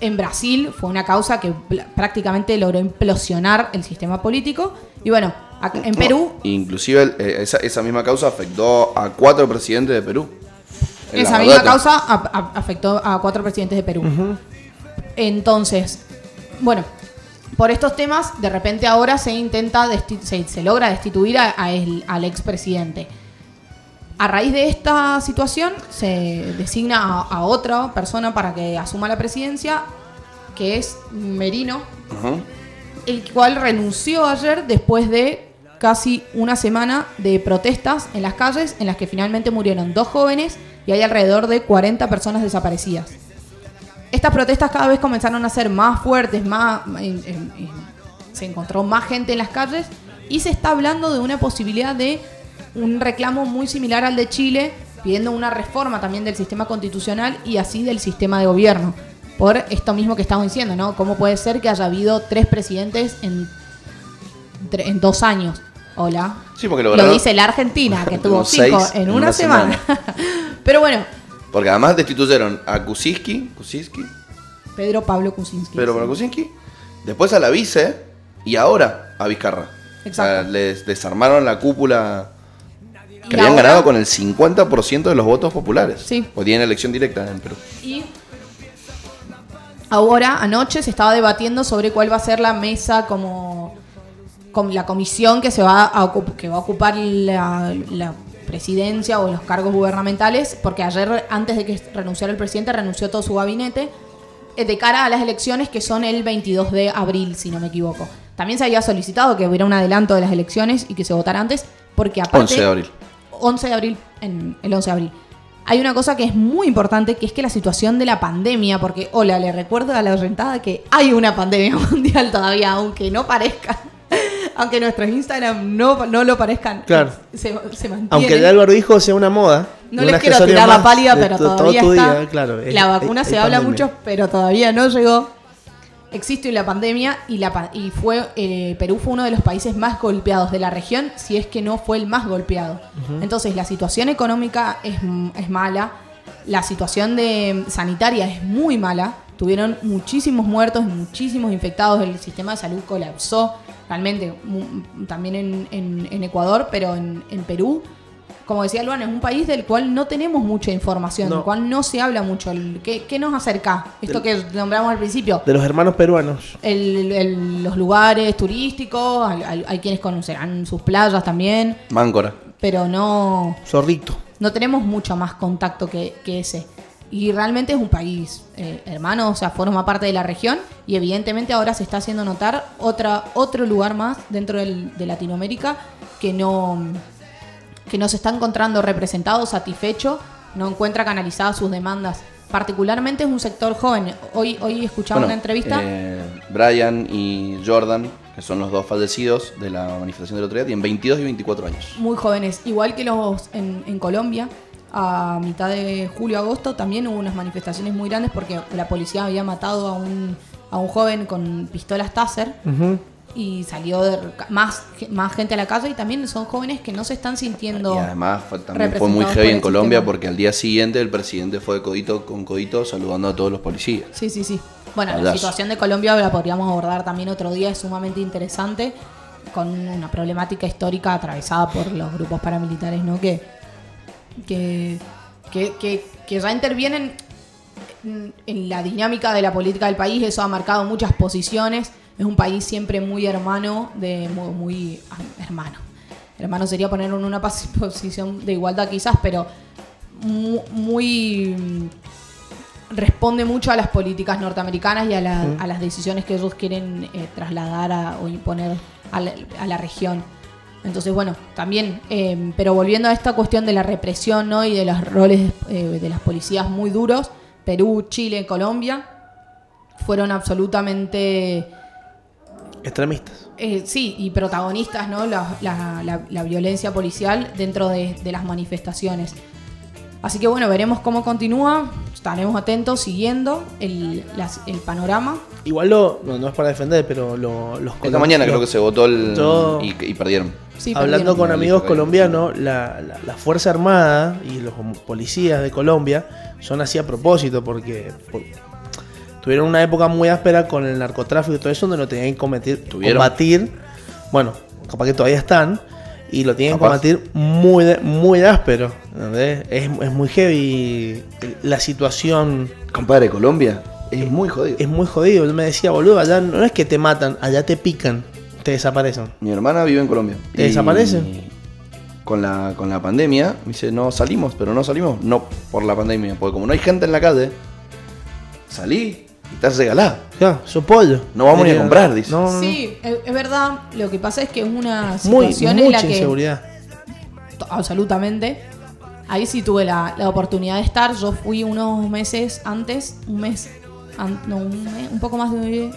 En Brasil fue una causa que prácticamente logró implosionar el sistema político. Y bueno, acá- en Perú No, inclusive el- eh, esa, esa misma causa afectó a cuatro presidentes de Perú. Esa misma verdad, causa a- a- afectó a cuatro presidentes de Perú. Entonces, bueno, por estos temas, de repente ahora se intenta, se logra destituir a- a el- al expresidente. A raíz de esta situación, se designa a, a otra persona para que asuma la presidencia, que es Merino, el cual renunció ayer después de casi una semana de protestas en las calles en las que finalmente murieron dos jóvenes y hay alrededor de 40 personas desaparecidas. Estas protestas cada vez comenzaron a ser más fuertes, más se encontró más gente en las calles y se está hablando de una posibilidad de un reclamo muy similar al de Chile, pidiendo una reforma también del sistema constitucional y así del sistema de gobierno. Por esto mismo que estamos diciendo, ¿no? ¿Cómo puede ser que haya habido tres presidentes en, en dos años? Hola. Sí, porque Lo lograron- dice la Argentina, que tuvo cinco en una, semana. Pero bueno, Porque además destituyeron a Kuczynski, Kuczynski, Pedro Pablo Kuczynski. Pedro Pablo Kuczynski, después a la vice y ahora a Vizcarra. O sea, Exacto. les desarmaron la cúpula que habían ahora- ganado con el 50% de los votos populares. Sí. Porque tienen elección directa en Perú. Y ahora, anoche, se estaba debatiendo sobre cuál va a ser la mesa como, como la comisión que se va a, que va a ocupar la, la presidencia o los cargos gubernamentales, porque ayer, antes de que renunciara el presidente, renunció todo su gabinete, eh, de cara a las elecciones que son el 22 de abril, si no me equivoco. También se había solicitado que hubiera un adelanto de las elecciones y que se votara antes, porque aparte... 11 de abril. 11 de abril, en el 11 de abril. Hay una cosa que es muy importante, que es que la situación de la pandemia, porque, hola, le recuerdo a la rentada que hay una pandemia mundial todavía, aunque no parezca, aunque nuestros Instagram no, no lo parezcan, Claro. se, se mantiene. Aunque el Álvaro dijo sea una moda. No les quiero tirar la pálida, de pero todavía está. día, claro, es- la vacuna se habla pandemia. mucho, pero todavía no llegó. Existe la pandemia y, la, y fue eh, Perú fue uno de los países más golpeados de la región, si es que no fue el más golpeado. Entonces la situación económica es, es mala, la situación de sanitaria es muy mala. Tuvieron muchísimos muertos, muchísimos infectados, el sistema de salud colapsó realmente también en, en- en Ecuador, pero en, en Perú como decía Luan, es un país del cual no tenemos mucha información, No. del cual no se habla mucho. El- ¿Qué, qué nos acerca? Esto que nombramos al principio. De los hermanos peruanos. El- el- los lugares turísticos, hay, hay- hay quienes conocerán sus playas también, Máncora. pero no, Zorrito. no tenemos mucho más contacto que, que ese. Y realmente es un país eh, hermano, o sea, forma parte de la región y evidentemente ahora se está haciendo notar otra, otro lugar más dentro del- de Latinoamérica que no, que no se está encontrando representado, satisfecho, no encuentra canalizadas sus demandas. Particularmente es un sector joven. Hoy, hoy escuchaba Bueno, una entrevista. eh, Brian y Jordan, que son los dos fallecidos de la manifestación del otro día, tienen 22 y 24 años. muy jóvenes, igual que los en, en Colombia. A mitad de julio-agosto también hubo unas manifestaciones muy grandes porque la policía había matado a un, a un joven con pistolas Taser Ujú. Y salió de- más, más gente a la calle y también son jóvenes que no se están sintiendo... Y además fue- también fue muy heavy en Colombia sistema. porque al día siguiente el presidente fue codito con codito saludando a todos los policías. Sí, sí, sí. Bueno, la situación de Colombia la podríamos abordar también otro día, es sumamente interesante, con una problemática histórica atravesada por los grupos paramilitares, ¿no? Que, que, que, que- que ya intervienen en, en la dinámica de la política del país, eso ha marcado muchas posiciones, es un país siempre muy hermano, de muy, muy- ah, hermano. Hermano sería ponerlo en una posición de igualdad quizás, pero mu- muy mm, responde mucho a las políticas norteamericanas y a, la- a las decisiones que ellos quieren eh, trasladar a- o imponer a la, a la región. Entonces, bueno, también, eh, pero volviendo a esta cuestión de la represión ¿no? y de los roles eh, de las policías muy duros, Perú, Chile, Colombia, fueron absolutamente Extremistas. eh, sí, y protagonistas, ¿no? La, la- la- la violencia policial dentro de, de las manifestaciones. Así que bueno, veremos cómo continúa. Estaremos atentos, siguiendo el, las- el panorama. Igual lo, no, no es para defender, pero lo- los Esta mañana creo que se votó el. Yo- Y, y perdieron. Sí, Hablando perdieron. con amigos colombianos, la, la- la Fuerza Armada y los policías de Colombia son así a propósito porque por- tuvieron una época muy áspera con el narcotráfico y todo eso donde lo tenían que ¿Tuvieron? combatir. Bueno, capaz que todavía están y lo tienen que combatir muy, muy áspero. ¿entendés? Es, es muy heavy la situación. Compadre, Colombia es muy jodido. Es muy jodido. Él me decía, boludo, allá no es que te matan, allá te pican, te desaparecen. Mi hermana vive en Colombia. ¿Te Y desaparecen? Con la, con la pandemia, me dice, no salimos, pero no salimos, no por la pandemia, porque como no hay gente en la calle, salí y estás regalada. Ya, su pollo. No vamos ni a comprar, dice. No, no, no. Sí, es, verdad. Lo que pasa es que es una Muy, situación en mucha la que inseguridad. To- Absolutamente. Ahí sí tuve la, la oportunidad de estar. Yo fui unos meses antes, un mes, an- no, un, mes, un poco más de...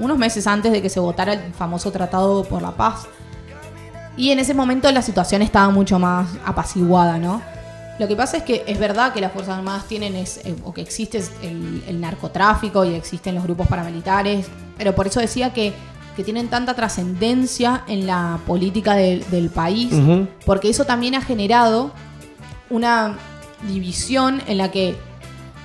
Unos meses antes de que se votara el famoso Tratado por la Paz. Y en ese momento la situación estaba mucho más apaciguada, ¿no? Lo que pasa es que es verdad que las Fuerzas Armadas tienen, es, eh, o que existe el, el narcotráfico y existen los grupos paramilitares, pero por eso decía que, que tienen tanta trascendencia en la política del- del país, porque eso también ha generado una división en la que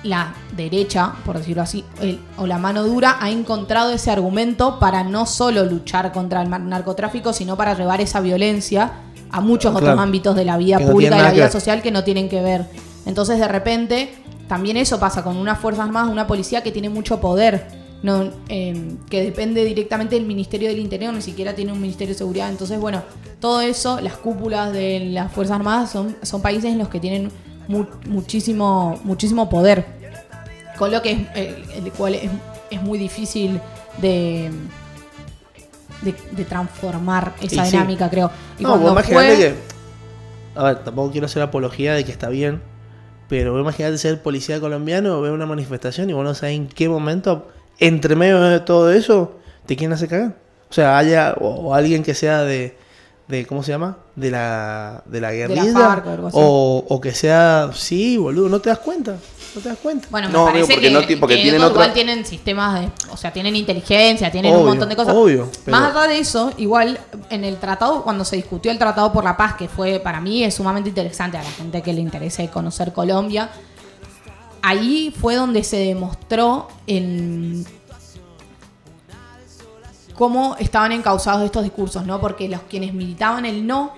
la derecha, por decirlo así, el- o la mano dura ha encontrado ese argumento para no solo luchar contra el narcotráfico, sino para llevar esa violencia a muchos Claro. otros ámbitos de la vida Que pública y la vida social que no tienen que ver. Entonces, de repente, también eso pasa con unas fuerzas armadas, una policía que tiene mucho poder, no, eh, que depende directamente del Ministerio del Interior, ni siquiera tiene un Ministerio de Seguridad. Entonces, bueno, todo eso, las cúpulas de las Fuerzas Armadas son, son países en los que tienen mu- muchísimo, muchísimo poder, con lo que es, eh, el cual es, es muy difícil de, de, de transformar esa Y sí. dinámica, creo. Y No, vos imaginate fue- que. A ver, tampoco quiero hacer apología de que está bien. Pero vos imaginate ser policía colombiano, ver una manifestación y vos no sabés en qué momento, entre medio de todo eso, te quieren hacer cagar. O sea, haya o, o alguien que sea de, de. ¿Cómo se llama? De la, de la guerrilla. O, o que sea. Sí, boludo, no te das cuenta. No te das cuenta. Bueno, me No, amigo, parece porque que, no ti- porque que tienen igual otra- tienen sistemas de, o sea, tienen inteligencia, tienen un Obvio, montón de cosas. obvio, pero- Más allá de eso, igual en el tratado, cuando se discutió el tratado por la paz, que fue para mí es sumamente interesante a la gente que le interese conocer Colombia, ahí fue donde se demostró en cómo estaban encausados estos discursos, ¿no? Porque los quienes militaban el no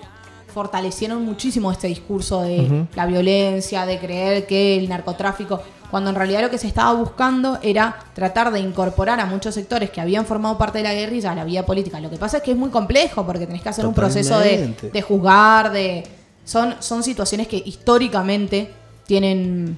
fortalecieron muchísimo este discurso de la violencia, de creer que el narcotráfico, cuando en realidad lo que se estaba buscando era tratar de incorporar a muchos sectores que habían formado parte de la guerrilla a la vida política. Lo que pasa es que es muy complejo porque tenés que hacer un proceso de, de juzgar, de son son situaciones que históricamente tienen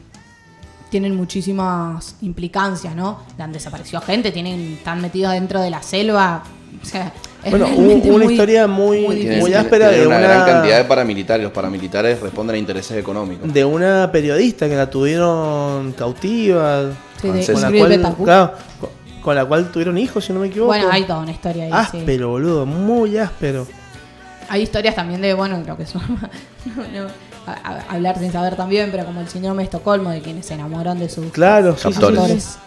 tienen muchísimas implicancias, ¿no? Han desaparecido gente, tienen están metidos dentro de la selva. Sea, es Bueno, una muy- historia muy- muy áspera de una, una- gran cantidad de paramilitares. Los paramilitares responden a intereses económicos. de una periodista que la tuvieron cautiva. Sí, de Con la cual, claro, con, con la cual tuvieron hijos, si no me equivoco. Bueno, hay toda una historia ahí. sí. áspero, boludo, muy áspero. Hay historias también de, bueno, creo que eso no, no, a- a- hablar sin saber también, pero como el síndrome de Estocolmo, de quienes se enamoran de sus Claro, sí, sí, sí, Captores. sí.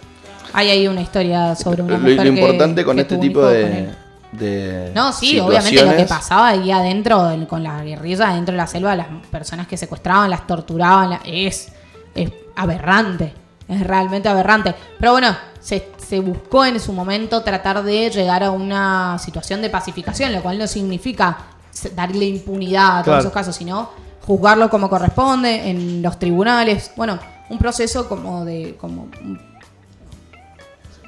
Hay ahí una historia sobre una Lo, mujer lo que- importante con que este tipo de, él. De No, sí, obviamente lo que pasaba ahí adentro, con la guerrilla, dentro de la selva, las personas que secuestraban, las torturaban, la- es, es aberrante, es realmente aberrante. Pero bueno, se, se buscó en su momento tratar de llegar a una situación de pacificación, lo cual no significa darle impunidad a todos Claro. esos casos, sino juzgarlo como corresponde en los tribunales. Bueno, un proceso como de... Como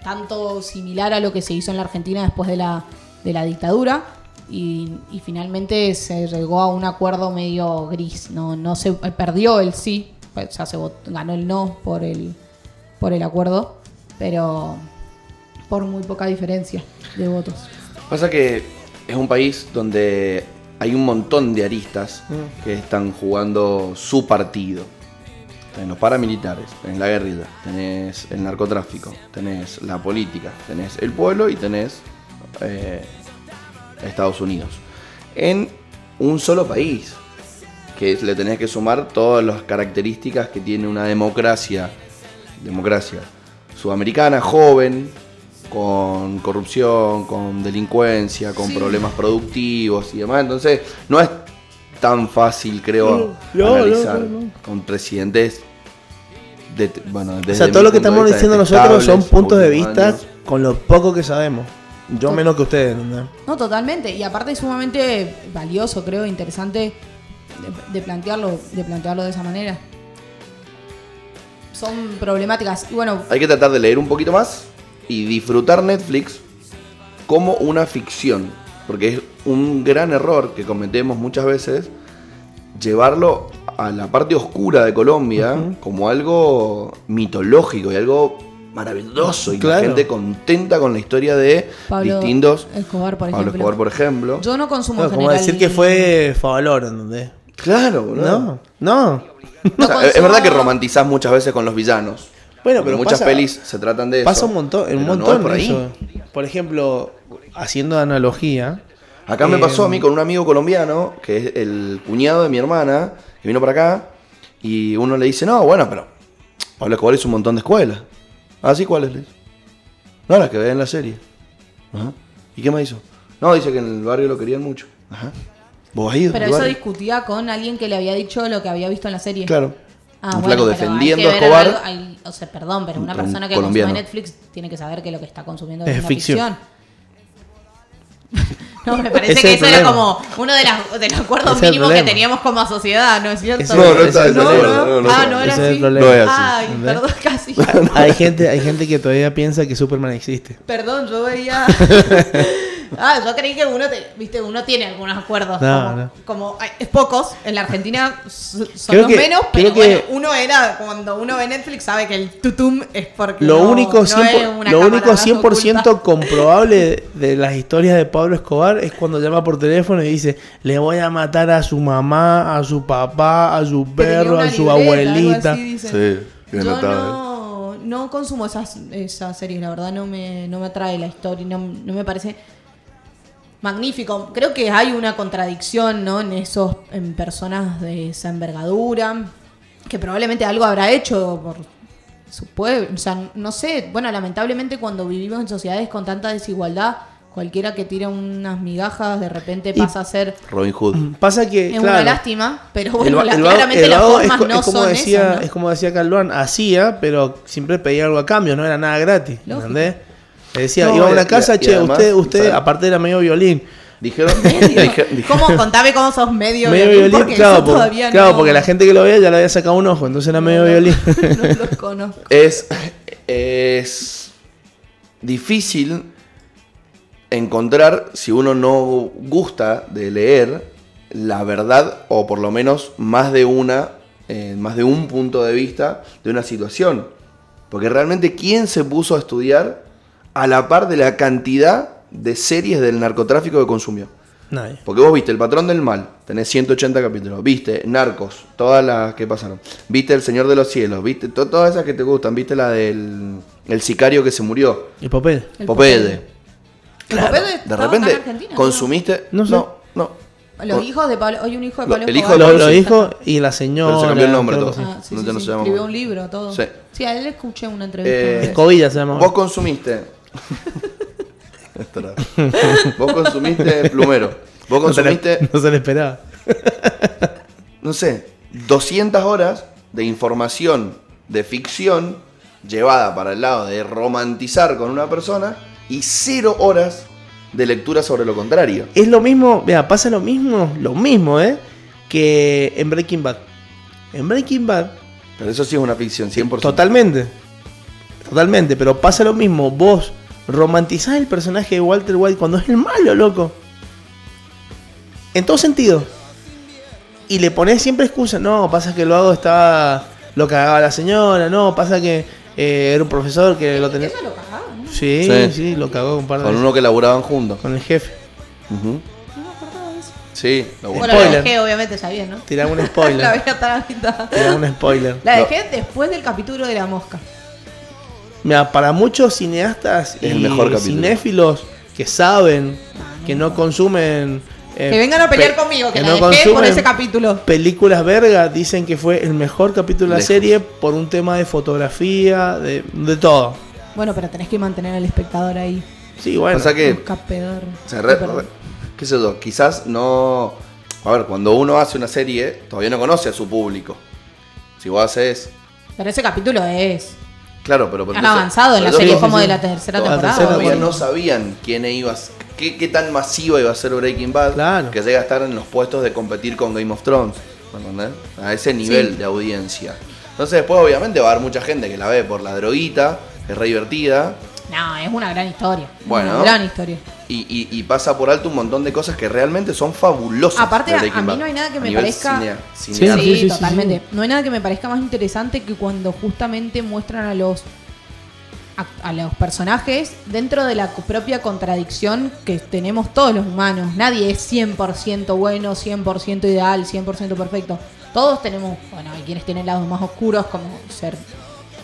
tanto similar a lo que se hizo en la Argentina después de la, de la dictadura y, y finalmente se llegó a un acuerdo medio gris, no, no se eh, perdió el sí, o sea, se vot- ganó el no por el, por el acuerdo, pero por muy poca diferencia de votos. Pasa que es un país donde hay un montón de aristas Mm. que están jugando su partido. tenés los paramilitares, tenés la guerrilla, tenés el narcotráfico, tenés la política, tenés el pueblo y tenés eh, Estados Unidos. En un solo país, que le tenés que sumar todas las características que tiene una democracia, democracia sudamericana, joven, con corrupción, con delincuencia, con Sí. problemas productivos y demás. Entonces, no es tan fácil, creo, No, no, analizar no, con presidentes. De, bueno, O desde sea, mi todo lo que estamos diciendo nosotros son puntos de vista con lo poco que sabemos. Yo To- menos que ustedes, ¿entendés? No, totalmente. Y aparte es sumamente valioso, creo, interesante de, de plantearlo, de plantearlo de esa manera. Son problemáticas. Y bueno, Hay que tratar de leer un poquito más y disfrutar Netflix como una ficción. Porque es un gran error que cometemos muchas veces llevarlo a la parte oscura de Colombia como algo mitológico y algo maravilloso. Y Claro. la gente contenta con la historia de Pablo distintos. Escobar, por Pablo ejemplo. Escobar, por ejemplo. yo no consumo Claro, en como general. decir que fue Favalor, ¿entendés? Claro, boludo. No, no. O sea, No es- verdad que romantizás muchas veces con los villanos. Bueno, pero muchas pasa- pelis se tratan de eso. Pasa un montón, en un no montón por ahí. eso. Por ejemplo, haciendo analogía. Acá me eh, pasó a mí con un amigo colombiano, que es el cuñado de mi hermana, que vino para acá, y uno le dice, no, bueno, pero Pablo Escobar hizo un montón de escuelas. Ah, sí, ¿cuáles? le dice? No, las que ven en la serie. Ajá. ¿Y qué más hizo? No, dice que en el barrio lo querían mucho. Ajá. ¿Vos has ido? Pero eso barrio? discutía con alguien que le había dicho lo que había visto en la serie. Claro. Ah, un bueno, flaco defendiendo a Escobar. algo- hay- o sea, perdón, pero una Un persona que colombiano. consume Netflix tiene que saber que lo que está consumiendo Es es, una ficción. ficción. No, me parece Ese que eso era como uno de, las- de los acuerdos Ese mínimos que teníamos como sociedad, ¿no es cierto? No, no está problema. no, no, ah, no. no era así. problema. No es así. Ay, perdón, casi. Hay gente, hay gente que todavía piensa que Superman existe. Perdón, yo veía. ah, yo creí que uno, te- viste, uno tiene algunos acuerdos. No, como, no. como- ay, es pocos. En la Argentina son Creo los que- menos, pero bueno, que- uno era cuando uno ve Netflix sabe que el tutum es porque Lo no- único, no 100%, es una lo único 100% oculta. comprobable de, de las historias de Pablo Escobar es cuando llama por teléfono y dice, le voy a matar a su mamá, a su papá, a su perro, a su libreta, abuelita. así. Sí, bien Yo notable. no, no consumo esas, esas series, la verdad no me, no me atrae la historia, no, no me parece magnífico. Creo que hay una contradicción ¿no? en esos en personas de esa envergadura, que probablemente algo habrá hecho por su pueblo. O sea, no sé, bueno, lamentablemente cuando vivimos en sociedades con tanta desigualdad, cualquiera que tira unas migajas de repente Y- pasa a ser... Robin Hood. Pasa que, Es claro, una lástima, pero bueno, la- el claramente el las es no es como son decía, esas, ¿no? Es como decía Calduán, hacía, pero siempre pedía algo a cambio, no era nada gratis, Lógico. ¿entendés? Le decía, No, iba a una casa, y- y che, además, usted, usted, ¿sabes? aparte era medio violín. Dijeron, dije- dije- ¿Cómo? Contame cómo sos medio, Medio violín, violín, porque claro, todavía claro, no, porque la gente que lo veía ya le había sacado un ojo, entonces era medio no, violín. No los conozco. es, es difícil encontrar, si uno no gusta de leer, la verdad, o por lo menos más de una, eh, más de un punto de vista de una situación. Porque realmente, ¿quién se puso a estudiar a la par de la cantidad de series del narcotráfico que consumió? Nadie. Porque vos viste El Patrón del Mal, tenés 180 capítulos. Viste Narcos, todas las que pasaron. Viste El Señor de los Cielos, viste to- todas esas que te gustan. Viste la del el sicario que se murió. ¿Y? El Popede. El Popede De acá en repente consumiste. No sé. No, no. Los hijos de Pablo. Hoy un hijo de Lo- Pablo el hijo Escobar. de Lo, Pablo, lo sí. dijo y la señora. Pero se cambió el nombre todo. Ah, sí, No, sí, no sí. se llama Escribió un libro, todo. Sí. Sí, a él le escuché una entrevista. Eh. Escobilla se llama. Vos consumiste. Vos consumiste plumero. Vos no, se le, consumiste no se le esperaba. no sé, 200 horas de información de ficción llevada para el lado de romantizar con una persona y cero horas de lectura sobre lo contrario. Es lo mismo, mira, pasa lo mismo, lo mismo, ¿eh? Que en Breaking Bad. En Breaking Bad, Pero eso sí es una ficción, 100%. totalmente. Totalmente, pero pasa lo mismo. Vos romantizás el personaje de Walter White cuando es el malo, loco. En todo sentido. Y le pones siempre excusa. No, pasa que luego estaba. Lo cagaba la señora. No, pasa que eh, era un profesor que lo tenía. Eso lo cagaba, ¿no? Sí, Sí. sí, lo cagó un par de Con veces. uno que laburaban juntos. Con el jefe. Ujú. No me acordaba de eso. Sí, lo bueno. Bueno, la Spoiler. dejé, obviamente, ya bien, ¿no? Tirame un la spoiler. voy a estar a mitad. Tirame un spoiler. La No. dejé después del capítulo de la mosca. Mira, para muchos cineastas Es el y mejor capítulo. cinéfilos que saben que no consumen. eh, Que vengan a pelear pe- conmigo, que, la no dejé por consumen ese capítulo. películas verga, dicen que fue el mejor capítulo de la Lejos. serie por un tema de fotografía, de, de todo. Bueno, pero tenés que mantener al espectador ahí. Sí, bueno. Pasa que, Un capedor. se re- Perdón. re- qué sé yo, quizás no... A ver, cuando uno hace una serie, todavía no conoce a su público. Si vos haces... Pero ese capítulo es. Claro, pero... Han entonces- avanzado en la serie como sí, de la tercera La temporada. tercera Todavía no sabían quién iba a... Qué, qué tan masiva iba a ser Breaking Bad Claro. que llega a estar en los puestos de competir con Game of Thrones. ¿me entendés? A ese nivel Sí. de audiencia. Entonces después obviamente va a haber mucha gente que la ve por la droguita, que es re divertida, No, es una gran historia. Bueno. Una gran historia. Y, y- y pasa por alto un montón de cosas que realmente son fabulosas. Aparte, de a- a mí no hay nada que me parezca- cinea- Sí, Sí, cinearte. sí, sí, totalmente. sí. No hay nada que me parezca más interesante que cuando justamente muestran a los a, a los personajes dentro de la propia contradicción que tenemos todos los humanos. Nadie es 100% bueno, 100% ideal, 100% perfecto. Todos tenemos, bueno, hay quienes tienen lados más oscuros como ser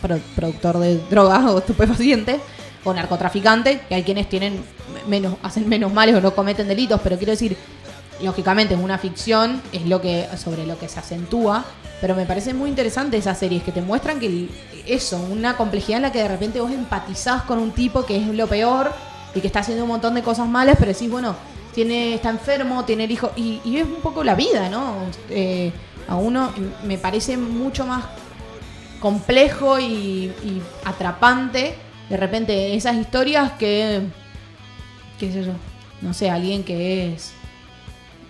pro- productor de drogas o estupefacientes o narcotraficante, y hay quienes tienen menos hacen menos males o no cometen delitos, pero quiero decir, lógicamente es una ficción, es lo que sobre lo que se acentúa, pero me parece muy interesante esas series que te muestran que eso, una complejidad en la que de repente vos empatizás con un tipo que es lo peor y que está haciendo un montón de cosas malas, pero decís, bueno, tiene está enfermo, tiene el hijo y, y es un poco la vida, ¿no? Eh, a uno me parece mucho más complejo y atrapante de repente esas historias que qué sé yo no sé alguien que es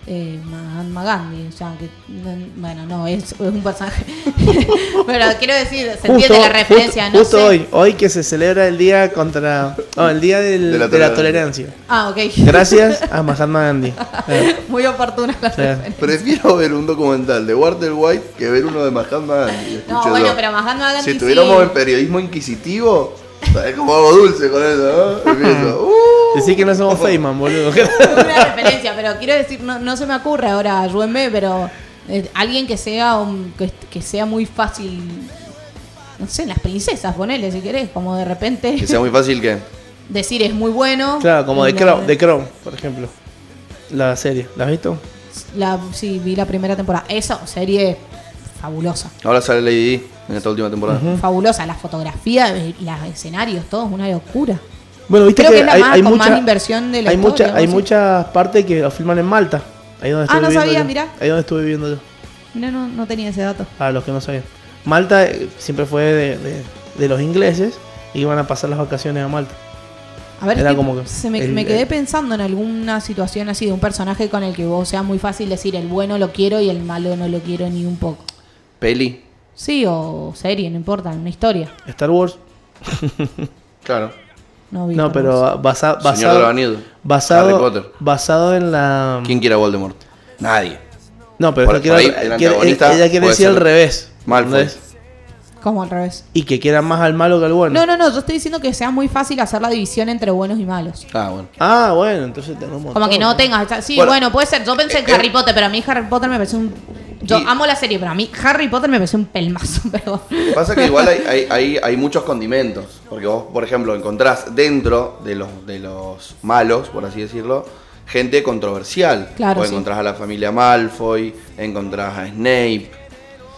eh, Mahatma Gandhi o sea que no- bueno no es, es un personaje pero quiero decir se entiende la referencia justo- no justo sé hoy, hoy que se celebra el día contra. No, el día del- De la de la tolerancia. ah ok Gracias a Mahatma Gandhi. Eh, muy oportuna la referencia Prefiero ver un documental de Walter White que ver uno de Mahatma Gandhi. no bueno pero Mahatma Gandhi Si sí. tuviéramos el periodismo inquisitivo, es como algo dulce con eso, ¿no? Empiezo, uh. Decir que no somos Feynman, boludo. una referencia, pero quiero decir, no, no se me ocurre ahora, ayúdenme, pero eh, alguien que sea un- que, que sea muy fácil, no sé, las princesas, ponele si querés, como de repente Que sea muy fácil que. decir es muy bueno. Claro, como no- Crown, The Crown, por ejemplo. La serie, ¿la has visto? La, sí, vi la primera temporada. Esa serie fabulosa. Ahora sale Lady Di en esta última temporada. Fabulosa, la fotografía, los escenarios, todo es una locura. Bueno, viste Creo que, que es la hay, más- hay con mucha, más inversión de la hay historia, mucha, hay así. muchas partes que lo filman en Malta. Ahí donde Ah, estuve no viviendo sabía, yo. mirá. Ahí donde estuve viviendo yo. Mira, no, no tenía ese dato. Para los que no sabían. Malta eh, siempre fue de, de- de los ingleses y iban a pasar las vacaciones a Malta. A ver, Era que como que se me, el- me quedé el- pensando en alguna situación así de un personaje con el que vos sea muy fácil decir el bueno lo quiero y el malo no lo quiero ni un poco. Peli, Sí, o serie, no importa, una historia. Star Wars. claro. No, vi No, Star Wars. pero basa- Señor de los basado, Anillos. basado, Harry Potter. basado en la... ¿Quién quiere a Voldemort? Nadie. No, pero Por- ahí el quiere- antagonista ella quiere puede decir al ser revés. Malfoy. ¿entendés? Como al revés. Y que quieran más al malo que al bueno. No, no, no, yo estoy diciendo que sea muy fácil hacer la división entre buenos y malos. Ah, bueno. Ah, bueno, entonces tenemos Como que no tengas. Sí, Bueno, bueno, puede ser. Yo pensé en eh, Harry Potter, pero a mí Harry Potter me parece un. Yo Y- amo la serie, pero a mí Harry Potter me parece un pelmazo. Pero... Pasa que igual hay, hay, hay, hay muchos condimentos. Porque vos, por ejemplo, encontrás dentro de los, de los malos, por así decirlo, gente controversial. Claro, Vos sí. encontrás a la familia Malfoy, encontrás a Snape.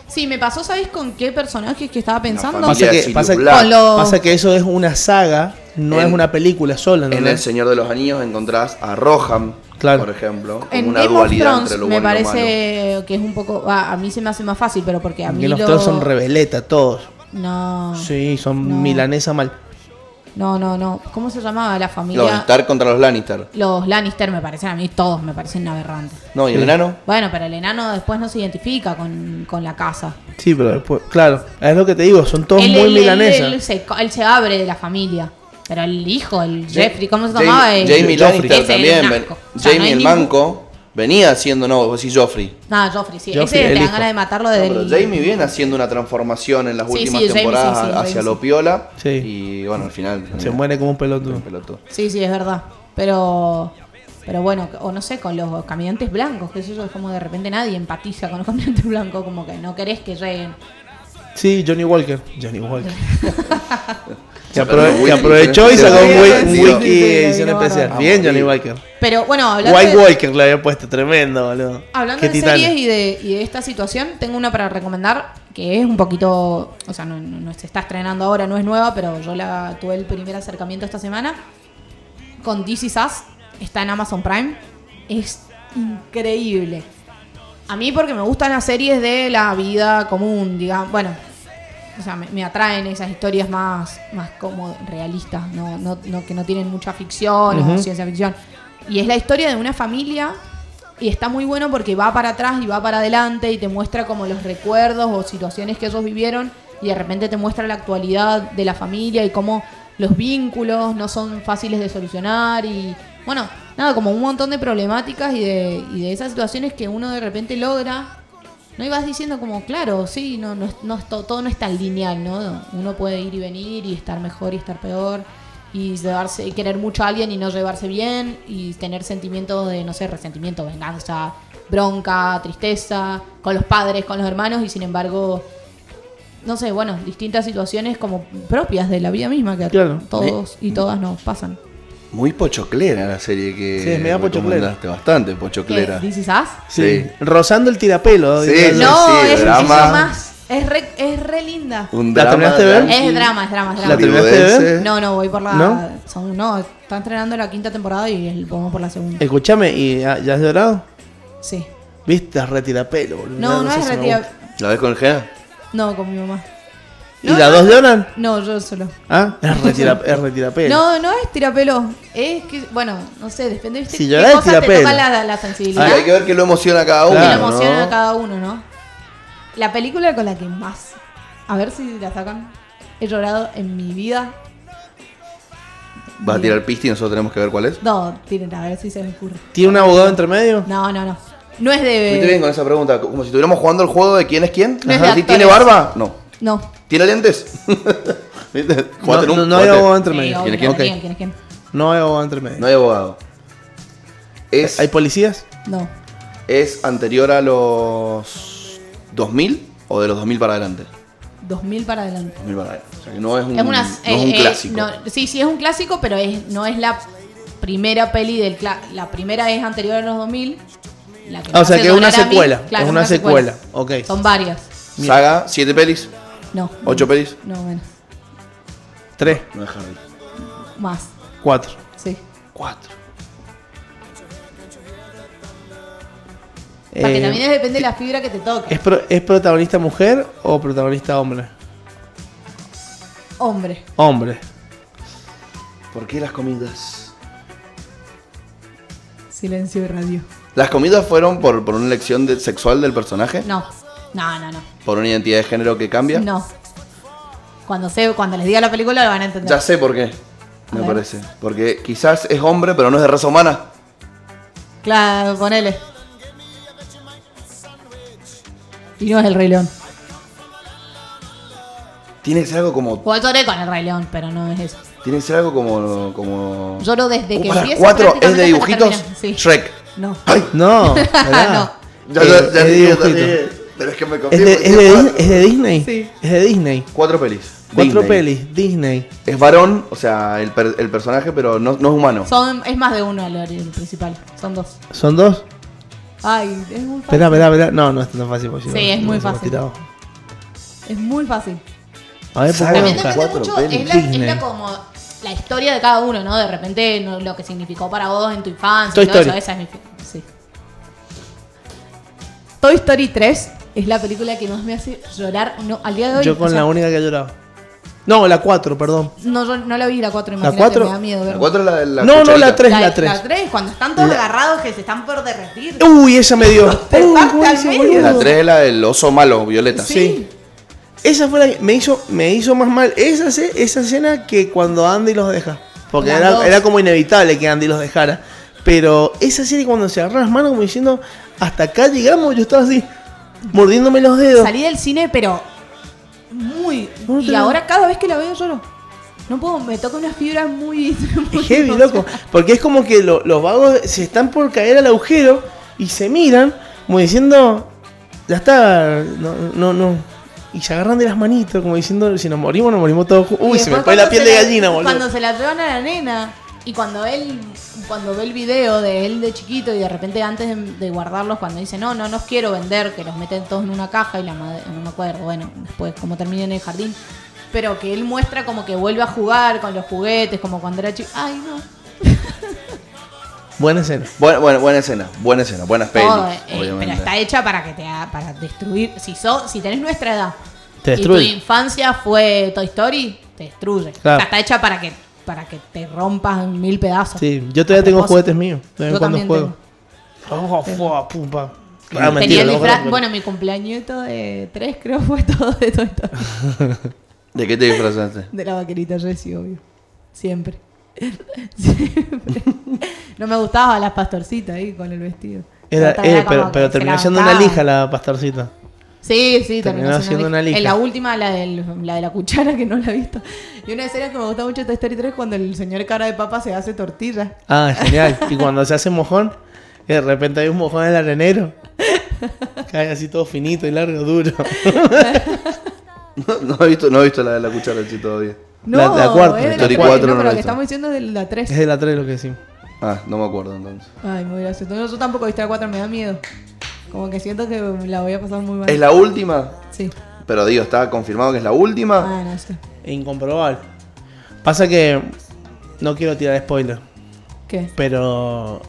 Sí, me pasó, ¿sabes con qué personajes que estaba pensando? Pasa que, pasa, lo- que eso es una saga, no En- es una película sola, ¿no? En El Señor de los Anillos encontrás a Rohan, Claro. por ejemplo. Como En una Game of dualidad Thrones entre lo me bueno y lo malo. parece que es un poco. ah, a mí se me hace más fácil, pero porque a mí. Game of lo- Thrones son rebeleta todos. No. Sí, son No. milanesa mal. No, no, no. ¿Cómo se llamaba la Los familia? Stark contra los Lannister. Los Lannister me parecen a mí todos, me parecen aberrantes. No, y el Sí. enano. Bueno, pero el enano después no se identifica con, con la casa. Sí, pero después, claro, es lo que te digo, son todos muy él- él- milanesas. él se, él se abre de la familia. Pero el hijo, el Jeffrey, ¿cómo se Jamie- llamaba? Jamie Joffrey. Lannister también. un ven- asco. O sea, no Jamie el ningún- manco venía haciendo, no, vos decís Joffrey. No, Joffrey, sí. Joffrey, Ese te dan ganas de matarlo No, desde pero el- Jamie viene haciendo una transformación en las Sí, últimas sí, Jamie, temporadas sí, sí, hacia Jamie, lo sí. piola. Sí. Y bueno, al final. Se muere como un pelotudo. un pelotudo. Sí, sí, es verdad. Pero Pero bueno, o no sé, con los caminantes blancos, que eso es como de repente nadie empatiza con los caminantes blancos, como que no querés que lleguen. Sí, Johnny Walker. Johnny Walker. aprove- wiki aprovechó y sacó un, wiki edición especial. Bien, Johnny Walker. Pero bueno, hablando White de, Walker le había puesto, tremendo, boludo. hablando Qué de titán. series y de, y de esta situación, tengo una para recomendar que es un poquito, o sea, no, no- no se está estrenando ahora, no es nueva, pero yo la tuve el primer acercamiento esta semana con This Is Us, está en Amazon Prime, es increíble. A mí porque me gustan las series de la vida común, digamos, bueno, o sea, me, me atraen esas historias más, más como realistas, no, no, no- que no tienen mucha ficción o Ujú. ciencia ficción. Y es la historia de una familia y está muy bueno porque va para atrás y va para adelante y te muestra como los recuerdos o situaciones que ellos vivieron y de repente te muestra la actualidad de la familia y cómo los vínculos no son fáciles de solucionar y bueno, nada, como un montón de problemáticas y de, y de esas situaciones que uno de repente logra no ibas diciendo como, claro, sí, no, no, no es to- todo no es tan lineal, ¿no? Uno puede ir y venir y estar mejor y estar peor y llevarse y querer mucho a alguien y no llevarse bien y tener sentimientos de, no sé, resentimiento, venganza, bronca, tristeza, con los padres, con los hermanos y sin embargo, no sé, bueno, distintas situaciones como propias de la vida misma que a todos y todas nos pasan. Muy pochoclera la serie que Sí, es media pochoclera. Bastante ¿Qué? pochoclera. ¿This is Us? Sí. Rozando el tirapelo. Sí. No, sí, es drama. más. Es re, es re linda. Un ¿La drama terminaste de ver? Es drama, es drama, es ¿La drama. terminaste de ver? No, no, voy por la. ¿No? Son, no, está entrenando la quinta temporada y vamos por la segunda. Escuchame, ¿y ya ya has llorado? Sí. ¿Viste? Es retirapelo, boludo. No, no sé es si me retira. gusta. ¿La ves con el Gea? No, con mi mamá. ¿Y No, las no. dos lloran? No, yo solo. ¿Ah? Es, retira, es retirapelo. No, no es tirapelo. Es que, bueno, no sé, depende ¿viste? Si qué llorás es cosas te tirapelo. tocan la, la sensibilidad. hay que ver que lo emociona a cada que uno. lo Claro, emociona ¿no? a cada uno, ¿no? La película con la que más. A ver si la sacan. He llorado en mi vida. ¿Vas a tirar pista y nosotros tenemos que ver cuál es? No, tienen, a ver si se me ocurre. ¿Tiene un abogado entre medio? No, no, no. No es de. Fuiste bien con esa pregunta, como si estuviéramos jugando el juego de quién es quién. No es de Ajá. ¿Sí ¿Tiene barba? No. No. ¿Tiene lentes? No, no, no hay abogado entre medio. ¿Quién es quién? ¿quién es Ok. quién? ¿Quién es No hay abogado entre medio. No hay abogado. Es, ¿Hay policías? No. ¿Es anterior a los 2000 o de los 2000 para adelante? 2000 para adelante. 2000 para adelante. O sea que no es un, Es una, no eh, es un eh, clásico. no, sí, sí es un clásico, pero es, no es la primera peli del La primera es anterior a los 2000. La que Ah, o sea que es una mí, secuela. claro, es una secuela. Ok. Son varias. Saga, 7 pelis, No. 8 pelis. No, menos. Tres, No es Harry. Más. cuatro. Sí. 4. Porque Eh, también depende de la fibra que te toque. ¿es, pro- ¿Es protagonista mujer o protagonista hombre? Hombre. Hombre. ¿Por qué las comidas? Silencio de radio. ¿Las comidas fueron por, por una elección de- sexual del personaje? No. No, no, no. ¿Por una identidad de género que cambia? No. Cuando, se, cuando les diga la película lo van a entender. Ya sé por qué, A me ver. parece. Porque quizás es hombre, pero no es de raza humana. Claro, ponele. Y no es el Rey León. Tiene que ser algo como. Igual lloré con el Rey León, pero no es eso. Tiene que ser algo como. como... Lloro desde que Uh, para, empieza ¿Cuatro es de que dibujitos? Sí. Shrek. No. ¡Ay! No. No. Ya, Eh, ya, ya, dibujito. ya, Pero es que me ¿Es confirmo de, es, es Disney? Sí. Es de Disney. Cuatro pelis. Cuatro Disney. pelis, Disney. Es varón, o sea, el, per- el personaje, pero no, no es humano. Son, es más de uno el, el principal. Son dos. ¿Son dos? Ay, es muy fácil. Espera, espera, espera. No, no es tan fácil. Sí, no, es muy fácil. Es muy fácil. A ver. ¿por qué También depende cuatro mucho, pelis. es la, es Disney. la como la historia de cada uno, ¿no? De repente no- lo que significó para vos en tu infancia. Toy y todo Story. eso, esa es mi sí. Toy Story 3 es la película que más me hace llorar no, al día de hoy. Yo con o sea, la única que he llorado. No, la 4, perdón. No, yo no la vi la 4, ¿La imagínate, cuatro? me da miedo La verla. cuatro es la de la No, no, cucharita. la tres. La, la tres. la 3, cuando están todos La- agarrados que se están por derretir. Uy, esa me dio. Uy. La 3 es la del oso malo, Violeta. Sí. Esa fue la que me hizo, me hizo más mal esa, esa escena que cuando Andy los deja. Porque era, era como inevitable que Andy los dejara. Pero esa serie cuando se agarra las manos como diciendo, hasta acá llegamos, yo estaba así, mordiéndome los dedos. Salí del cine, pero muy. No y ahora cada vez que la veo lloro. No puedo, me toca una fibra muy. heavy, loco. Porque es como que lo- los vagos se están por caer al agujero y se miran como diciendo, ya está, no, no, no. Y se agarran de las manitos como diciendo, si nos morimos, nos morimos todos. ju- y Uy, se me fue la piel de gallina, boludo. Cuando se la llevan a la nena. Y cuando él, cuando ve el video de él de chiquito y de repente antes de, de guardarlos, cuando dice, no, no los quiero vender, que los meten todos en una caja y la madre, no me acuerdo, bueno, después como termina en el jardín, pero que él muestra como que vuelve a jugar con los juguetes, como cuando era chico. Ay, no. Buena escena. Buena, buena, buena escena, buena escena, buenas pelis, Todo, eh, pero está hecha para que te haga- para destruir. Si so, si tenés nuestra edad Te y tu infancia fue Toy Story, te destruye. Claro. Está hecha para que para que te rompas en mil pedazos. Sí, yo todavía tengo juguetes míos. De vez Yo en cuando también juego. Oh, fua, pum, pa. Ah, Tenía mentira, el no, disfraz- pero- bueno, mi cumpleañito de tres creo fue todo de Toy Story. ¿De qué te disfrazaste? De la vaquerita Jessie, obvio. Siempre. Siempre. No me gustaba las pastorcitas ahí con el vestido. Era- Pero eh, pero, terminó siendo una lija la pastorcita. Sí, sí, Terminó terminó siendo siendo una lija. En la última, la, del, la de la cuchara, que no la he visto. Y una escena que me gusta mucho de Toy Story 3 cuando el señor cara de papa se hace tortilla. Ah, genial. Y cuando se hace mojón, que de repente hay un mojón en el arenero. Cae así todo finito y largo, duro. No, no he visto, no he visto la de la cuchara sí todavía. No, La- la cuarta, es de la Story cuatro, cuatro no pero la que estamos diciendo es de la 3. Es de la 3 lo que decimos. Ah, no me acuerdo entonces. Ay, muy gracioso. No, yo tampoco he visto la 4, me da miedo. Como que siento que la voy a pasar muy mal. ¿Es la última? Sí. Pero digo, ¿está confirmado que es la última? Ah, no sé. E incomprobable. Pasa que. No quiero tirar spoiler, ¿Qué? pero.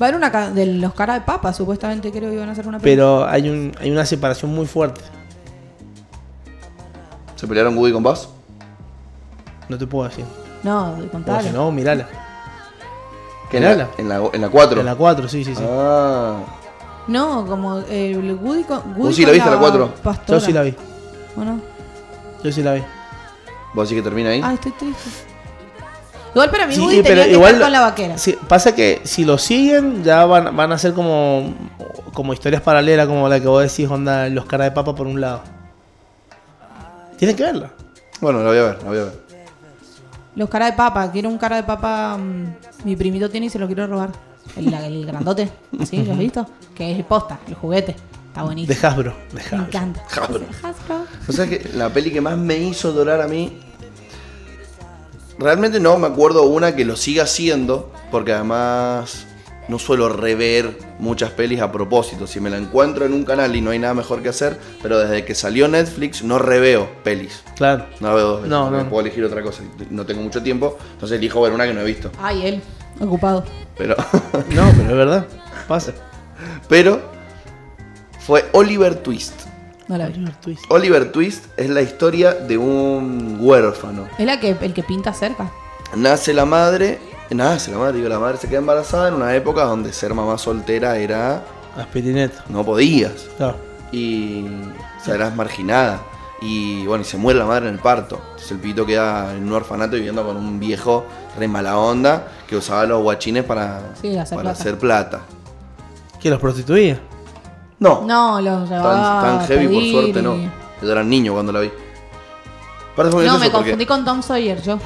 Va a haber una de los cara de papa, supuestamente creo que iban a hacer una película. Pero hay, un, hay una separación muy fuerte. ¿Se pelearon Woody con Buzz? No te puedo decir. No, si no, mirala. ¿Que en la, Mirala. en la, en la 4? En la 4, sí, sí, sí. Ah. No, como eh, el Woody con. Woody ¿Vos sí con la viste la cuatro? pastora. Yo sí la vi. ¿O no? Yo sí la vi. ¿Vos decís que termina ahí? Ay, estoy triste. Igual para mí Sí, Woody tenía que estar con la vaquera. sí, pasa que si lo siguen, ya van, van a ser como, como historias paralelas, como la que vos decís, onda, los cara de papa por un lado. Tienen que verla. Bueno, la voy a ver, la voy a ver. Los cara de papa, quiero un cara de papa. mm, mi primito tiene y se lo quiero robar. El, el grandote, ¿sí? ¿Lo has visto? Que es el posta, el juguete. Está De buenísimo. Hasbro. De Me Hasbro. encanta. Hasbro. Hasbro. O sea que la peli que más me hizo llorar a mí. Realmente no me acuerdo una que lo siga haciendo. Porque además no suelo rever muchas pelis a propósito. Si me la encuentro en un canal y no hay nada mejor que hacer. Pero desde que salió Netflix no reveo pelis. Claro. No la veo dos veces. No, no. Puedo elegir otra cosa. No tengo mucho tiempo. Entonces elijo ver una que no he visto. Ay, él, ocupado. Pero. No, pero es verdad. Pasa. pero. Fue Oliver Twist. No la vi. Oliver Twist. Oliver Twist es la historia de un huérfano. Es la que, el que pinta cerca. Nace la madre, nace la madre, digo, la madre se queda embarazada en una época donde ser mamá soltera era. Aspirineta. no podías. Claro. Y. O sea, eras marginada. Y bueno, y se muere la madre en el parto. Entonces el pito queda en un orfanato viviendo con un viejo re mala onda que usaba los guachines para, Sí, hacer para plata. hacer plata. ¿Que los prostituía? No, No, los llevaba tan heavy por suerte no. Yo era niño cuando la vi. Parece No, me porque- confundí con Tom Sawyer yo.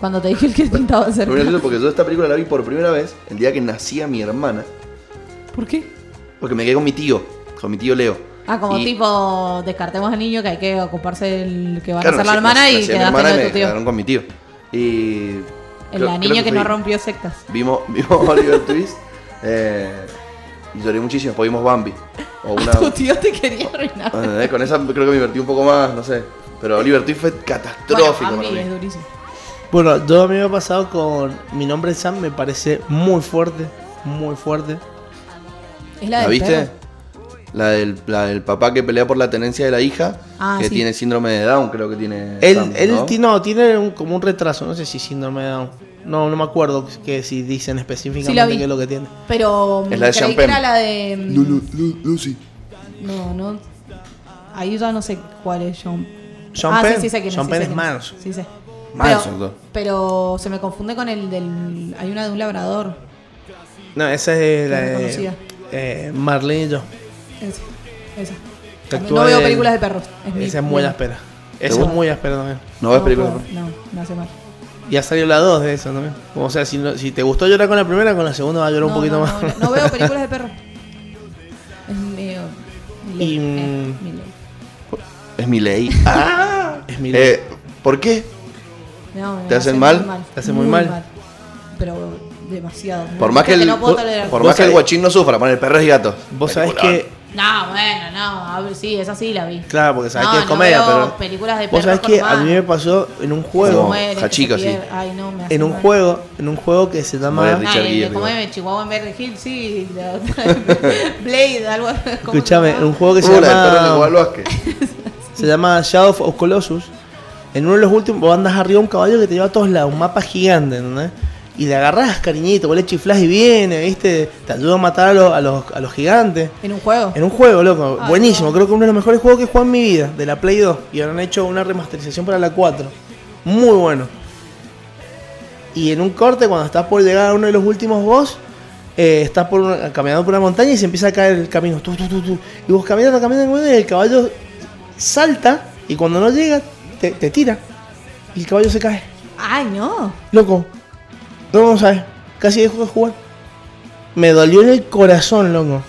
Cuando te dije el que pintaba gracioso porque yo esta película la vi por primera vez el día que nacía mi hermana. ¿Por qué? Porque me quedé con mi tío, con mi tío Leo. Ah, como Y- tipo, descartemos al niño que hay que ocuparse del que va a nacer la hermana y quedaste me tu tío. quedaron con mi tío. Y. El creo- la niña que no rompió sectas. Vimos, vimos Oliver Twist eh, y lloré muchísimo. Después vimos Bambi. O una. Tu tío te quería arruinar. Eh, con esa creo que me divertí un poco más, no sé. Pero Oliver Twist fue catastrófico Bueno, para Bambi es durísimo. Bueno, yo a mí me ha pasado con Mi nombre es Sam, me parece muy fuerte. Muy fuerte. Es la, ¿La viste? perro. La del, la del papá que pelea por la tenencia de la hija, Ah, que sí. tiene síndrome de Down, creo que tiene. Él, Sam, él ¿no? no, tiene un- como un retraso, no sé si síndrome de Down. No, no me acuerdo que si dicen específicamente Sí qué es lo que tiene. Pero Es la de creí que era la de. Lu- Lu- Lu- Lucy. No, no. Ahí ya no sé cuál es Sean. Sean ah, Penn. sí, sí sé Penn es manso. Sí, sé. Manso, Pero, pero se me confunde con el del. Hay una de un labrador. No, esa es la de eh, Marlene y yo. Esa. Esa. No veo de- películas de perros. Es Esa es muy áspera. Esa es muy áspera también. ¿No ves películas? puedo, No, me hace mal. Y ha salido la 2 de eso también. O sea, si, no- si te gustó llorar con la primera, con la segunda va a llorar un poquito no, más. No, no veo películas de perros. Es medio. Y, eh, mm, miley. Es mi ley. Es mi Eh, ¿Por qué? No, me ¿Te hacen hace mal? ¿Te hacen muy mal? Pero demasiado. Por más que el, no puedo por más que el guachín no sufra, poner perros y gatos. Vos sabés que. No, bueno, no. a ver, Sí, esa sí la vi. Claro, porque sabés No, que es no comedia, veo pero. películas de Vos sabés que a mí me pasó en un juego. Se Hachiko, sí. Ay, no, me hace En un mal. juego. En un juego que se llama. Muere Richard el Gere, de, ¿Cómo igual. es? Chihuahua en Beverly Hills, sí. Blade, algo ¿cómo se Escuchame, llama? en un juego que se llama. Se llama Shadow of Colossus. En uno de los últimos, vos andas arriba de un caballo que te lleva a todos lados, un mapa gigante, ¿entendés? Y le agarrás cariñito, vos le chiflás y viene, ¿viste? Te ayuda a matar a los, a los, a los gigantes. En un juego. En un juego, loco. Ay, Buenísimo. no. Creo que uno de los mejores juegos que he jugado en mi vida. De la Play 2. Y ahora han hecho una remasterización para la 4. Muy bueno. Y en un corte, cuando estás por llegar a uno de los últimos boss, eh, estás por una- caminando por una montaña y se empieza a caer el camino. Tu, tu, tu. Y vos caminando, caminando, y el caballo salta. Y cuando no llega, te, te tira. Y el caballo se cae. Ay, no. Loco. No, no sabes. Casi dejo de jugar. Me dolió en el corazón, loco.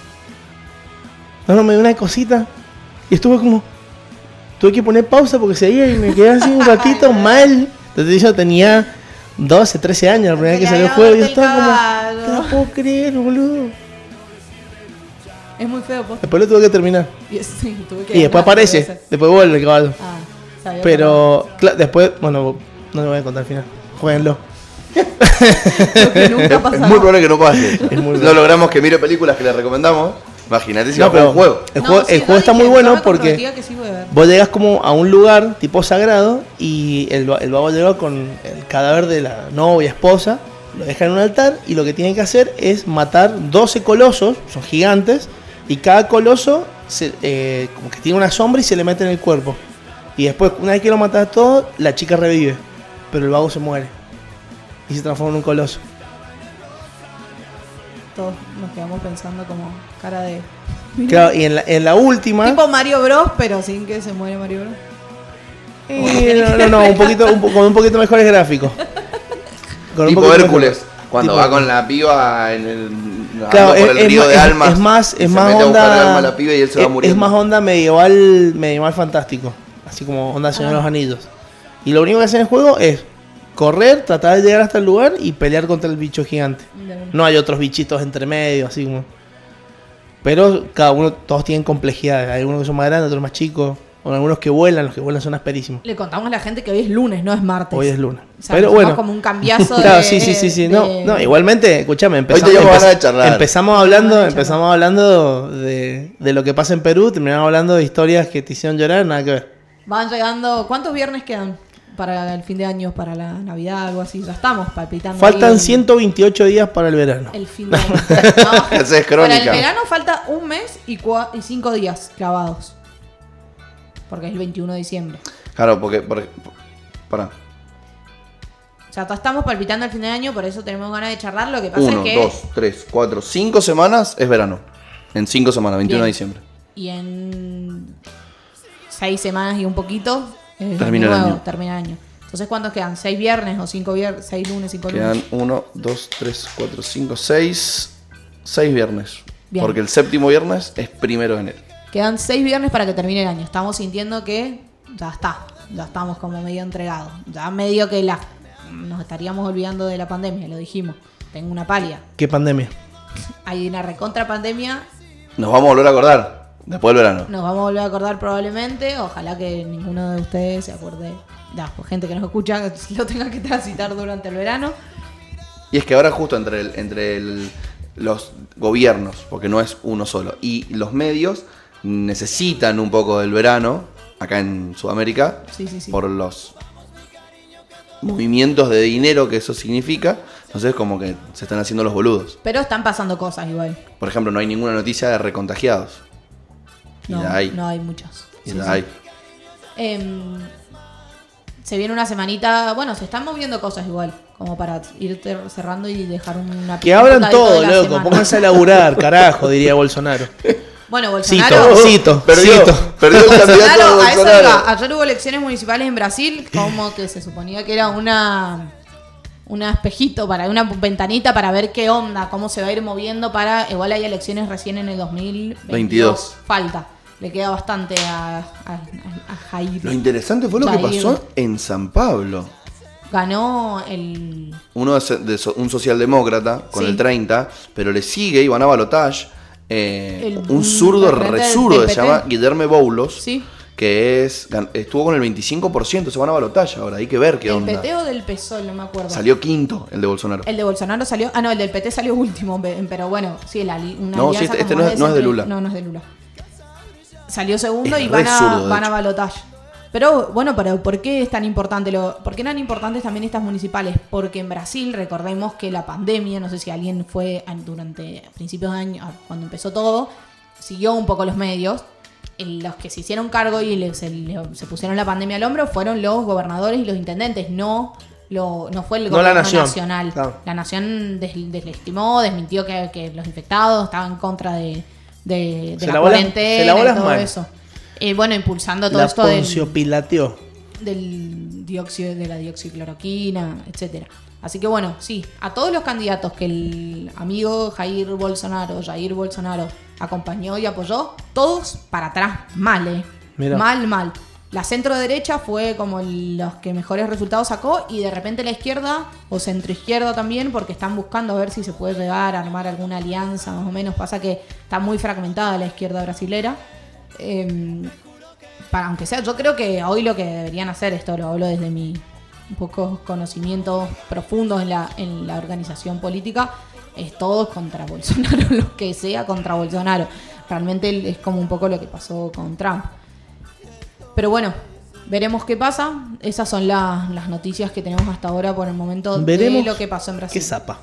No, no, me dio una cosita. Y estuve como. Tuve que poner pausa porque seguía y me quedé así un ratito mal. Entonces yo tenía 12, 13 años la primera vez que salió el juego. Y yo estaba como. No puedo creer, boludo. Es muy feo, posta. Después lo tuve que terminar. Y, es- sí, tuve que Y después aparece. Después vuelve el caballo. Ah, Pero, después, bueno, no le voy a contar al final. Jueguenlo. Lo que nunca Es, muy probable que no pase. No logramos que mire películas que le recomendamos. Imagínate si No, va a jugar pero un juego. el No, juego, el juego está muy bueno porque sí vos llegas como a un lugar tipo sagrado y el, el babo llega con el cadáver de la novia, esposa, lo deja en un altar y lo que tiene que hacer es matar 12 colosos, son gigantes, y cada coloso se- eh, como que tiene una sombra y se le mete en el cuerpo. Y después, una vez que lo matas todo, la chica revive, pero el vago se muere y se transforma en un coloso. Todos nos quedamos pensando como cara de. Claro, y en la, en la última... Tipo Mario Bros, pero sin que se muere Mario Bros. No, no, no, un poquito, un con un poquito mejores gráficos. Con un Tipo poquito Hércules. mejor. Cuando Tipo- va con la piba en el. Claro, por es, el río de más- almas. es más, es más onda. alma a la piba y él se va es, muriendo. es más onda medieval, medieval fantástico. Así como onda Señor de los Anillos. Y lo único que hace en el juego es correr, tratar de llegar hasta el lugar y pelear contra el bicho gigante. No hay otros bichitos entre medio, así como. Pero cada uno, todos tienen complejidades. Hay algunos que son más grandes, otros más chicos. O algunos que vuelan, los que vuelan son asperísimos. Le contamos a la gente que hoy es lunes, no es martes. Hoy es luna. O sea, Pero bueno. como un cambiazo Claro, de- sí, sí, sí, sí. de- No, no, igualmente, escúchame, empezamos, te llamo empez- ganas de charlar. empezamos hablando, empezamos hablando de, de lo que pasa en Perú, terminamos hablando de historias que te hicieron llorar, nada que ver. Van llegando. ¿Cuántos viernes quedan para el fin de año, para la Navidad, algo así? Ya estamos palpitando. Faltan ahí el- 128 días para el verano. El fin de año. No, Esa es Para el crónica. verano falta un mes y, cua- y cinco días clavados. Porque es el 21 de diciembre. Claro, porque. porque pará. O sea, ya estamos palpitando el fin de año, por eso tenemos ganas de charlar. Lo que pasa Uno, es que. dos, tres, cuatro, cinco semanas es verano. En cinco semanas, 21 de diciembre. Y en seis semanas y un poquito. Termina el año. Termina el año. Entonces, ¿cuántos quedan? ¿Seis viernes o cinco viernes? ¿Seis lunes, cinco Quedan lunes? uno, dos, tres, cuatro, cinco, seis. Seis viernes. Bien. Porque el séptimo viernes es primero de enero. Quedan seis viernes para que termine el año. Estamos sintiendo que ya está. Ya estamos como medio entregados. Ya medio que la nos estaríamos olvidando de la pandemia, lo dijimos. Tengo una palia. ¿Qué pandemia? Hay una recontra pandemia. Nos vamos a volver a acordar. Después del verano. Nos vamos a volver a acordar probablemente. Ojalá que ninguno de ustedes se acuerde. Ya, pues gente que nos escucha lo tenga que transitar durante el verano. Y es que ahora justo entre, el- entre el- los gobiernos, porque no es uno solo, y los medios necesitan un poco del verano, acá en Sudamérica, Sí, sí, sí. por los movimientos de dinero que eso significa. Entonces como que se están haciendo los boludos. Pero están pasando cosas igual. Por ejemplo, no hay ninguna noticia de recontagiados. No, hay. no hay muchas. Y Sí, sí. hay. Em, se viene una semanita. Bueno, se están moviendo cosas igual. Como para ir cerrando y dejar una. Que abran todo, de loco. semana. Pónganse a laburar, carajo, diría Bolsonaro. Bueno, Cito, Bolsonaro. cito, Perdió, cito. perdió el candidato Bolsonaro, de a eso Bolsonaro. iba. Ayer hubo elecciones municipales en Brasil, como que se suponía que era una una espejito, para una ventanita para ver qué onda, cómo se va a ir moviendo para. Igual hay elecciones recién en el 2022. 22. Falta. Le queda bastante a, a, a Jair. Lo interesante fue lo que pasó en San Pablo. Ganó el. Uno es de un socialdemócrata con Sí. el 30, pero le sigue y van a balotage. eh, El- un zurdo resurdo se llama Guillermo Boulos. Sí. Que es, estuvo con el 25%, se van a balotage ahora, hay que ver qué ¿Del onda. PT o del PSOL? No me acuerdo. Salió quinto el de Bolsonaro. El de Bolsonaro salió. Ah, no, el del PT salió último. pe- Pero bueno, sí, la, ali- una No, sí, este- este no es- no es de Lula. No, no es de Lula. Salió segundo Es y van a, van a balotaje. Pero bueno, pero ¿por qué es tan importante? Lo, ¿Por qué eran importantes también estas municipales? Porque en Brasil, recordemos que la pandemia, no sé si alguien fue an- durante principios de año, cuando empezó todo, siguió un poco los medios. Los que se hicieron cargo y le- se, le- se pusieron la pandemia al hombro fueron los gobernadores y los intendentes, no, lo, no fue el No la gobierno nación. nacional. Claro. La nación des- desestimó, desmintió que, que los infectados estaban en contra de, de, de Se la cuarentena se lavó y todo eso. Y bueno, impulsando todo La esto del, dióxido, de la dioxicloroquina, etcétera. Así que bueno, sí, a todos los candidatos que el amigo Jair Bolsonaro, Jair Bolsonaro, acompañó y apoyó, todos para atrás, mal, eh. Mal, mal. La centro derecha fue como los que mejores resultados sacó y de repente la izquierda o centro izquierda también porque están buscando a ver si se puede llegar a armar alguna alianza más o menos. Pasa que está muy fragmentada la izquierda brasilera. Em, para aunque sea, yo creo que hoy lo que deberían hacer, esto lo hablo desde mi un poco conocimientos profundos en la, en la organización política, es todos contra Bolsonaro, lo que sea contra Bolsonaro. Realmente es como un poco lo que pasó con Trump. Pero bueno, veremos qué pasa. Esas son la- las noticias que tenemos hasta ahora por el momento Veremos de lo que pasó en Brasil. Qué zapa.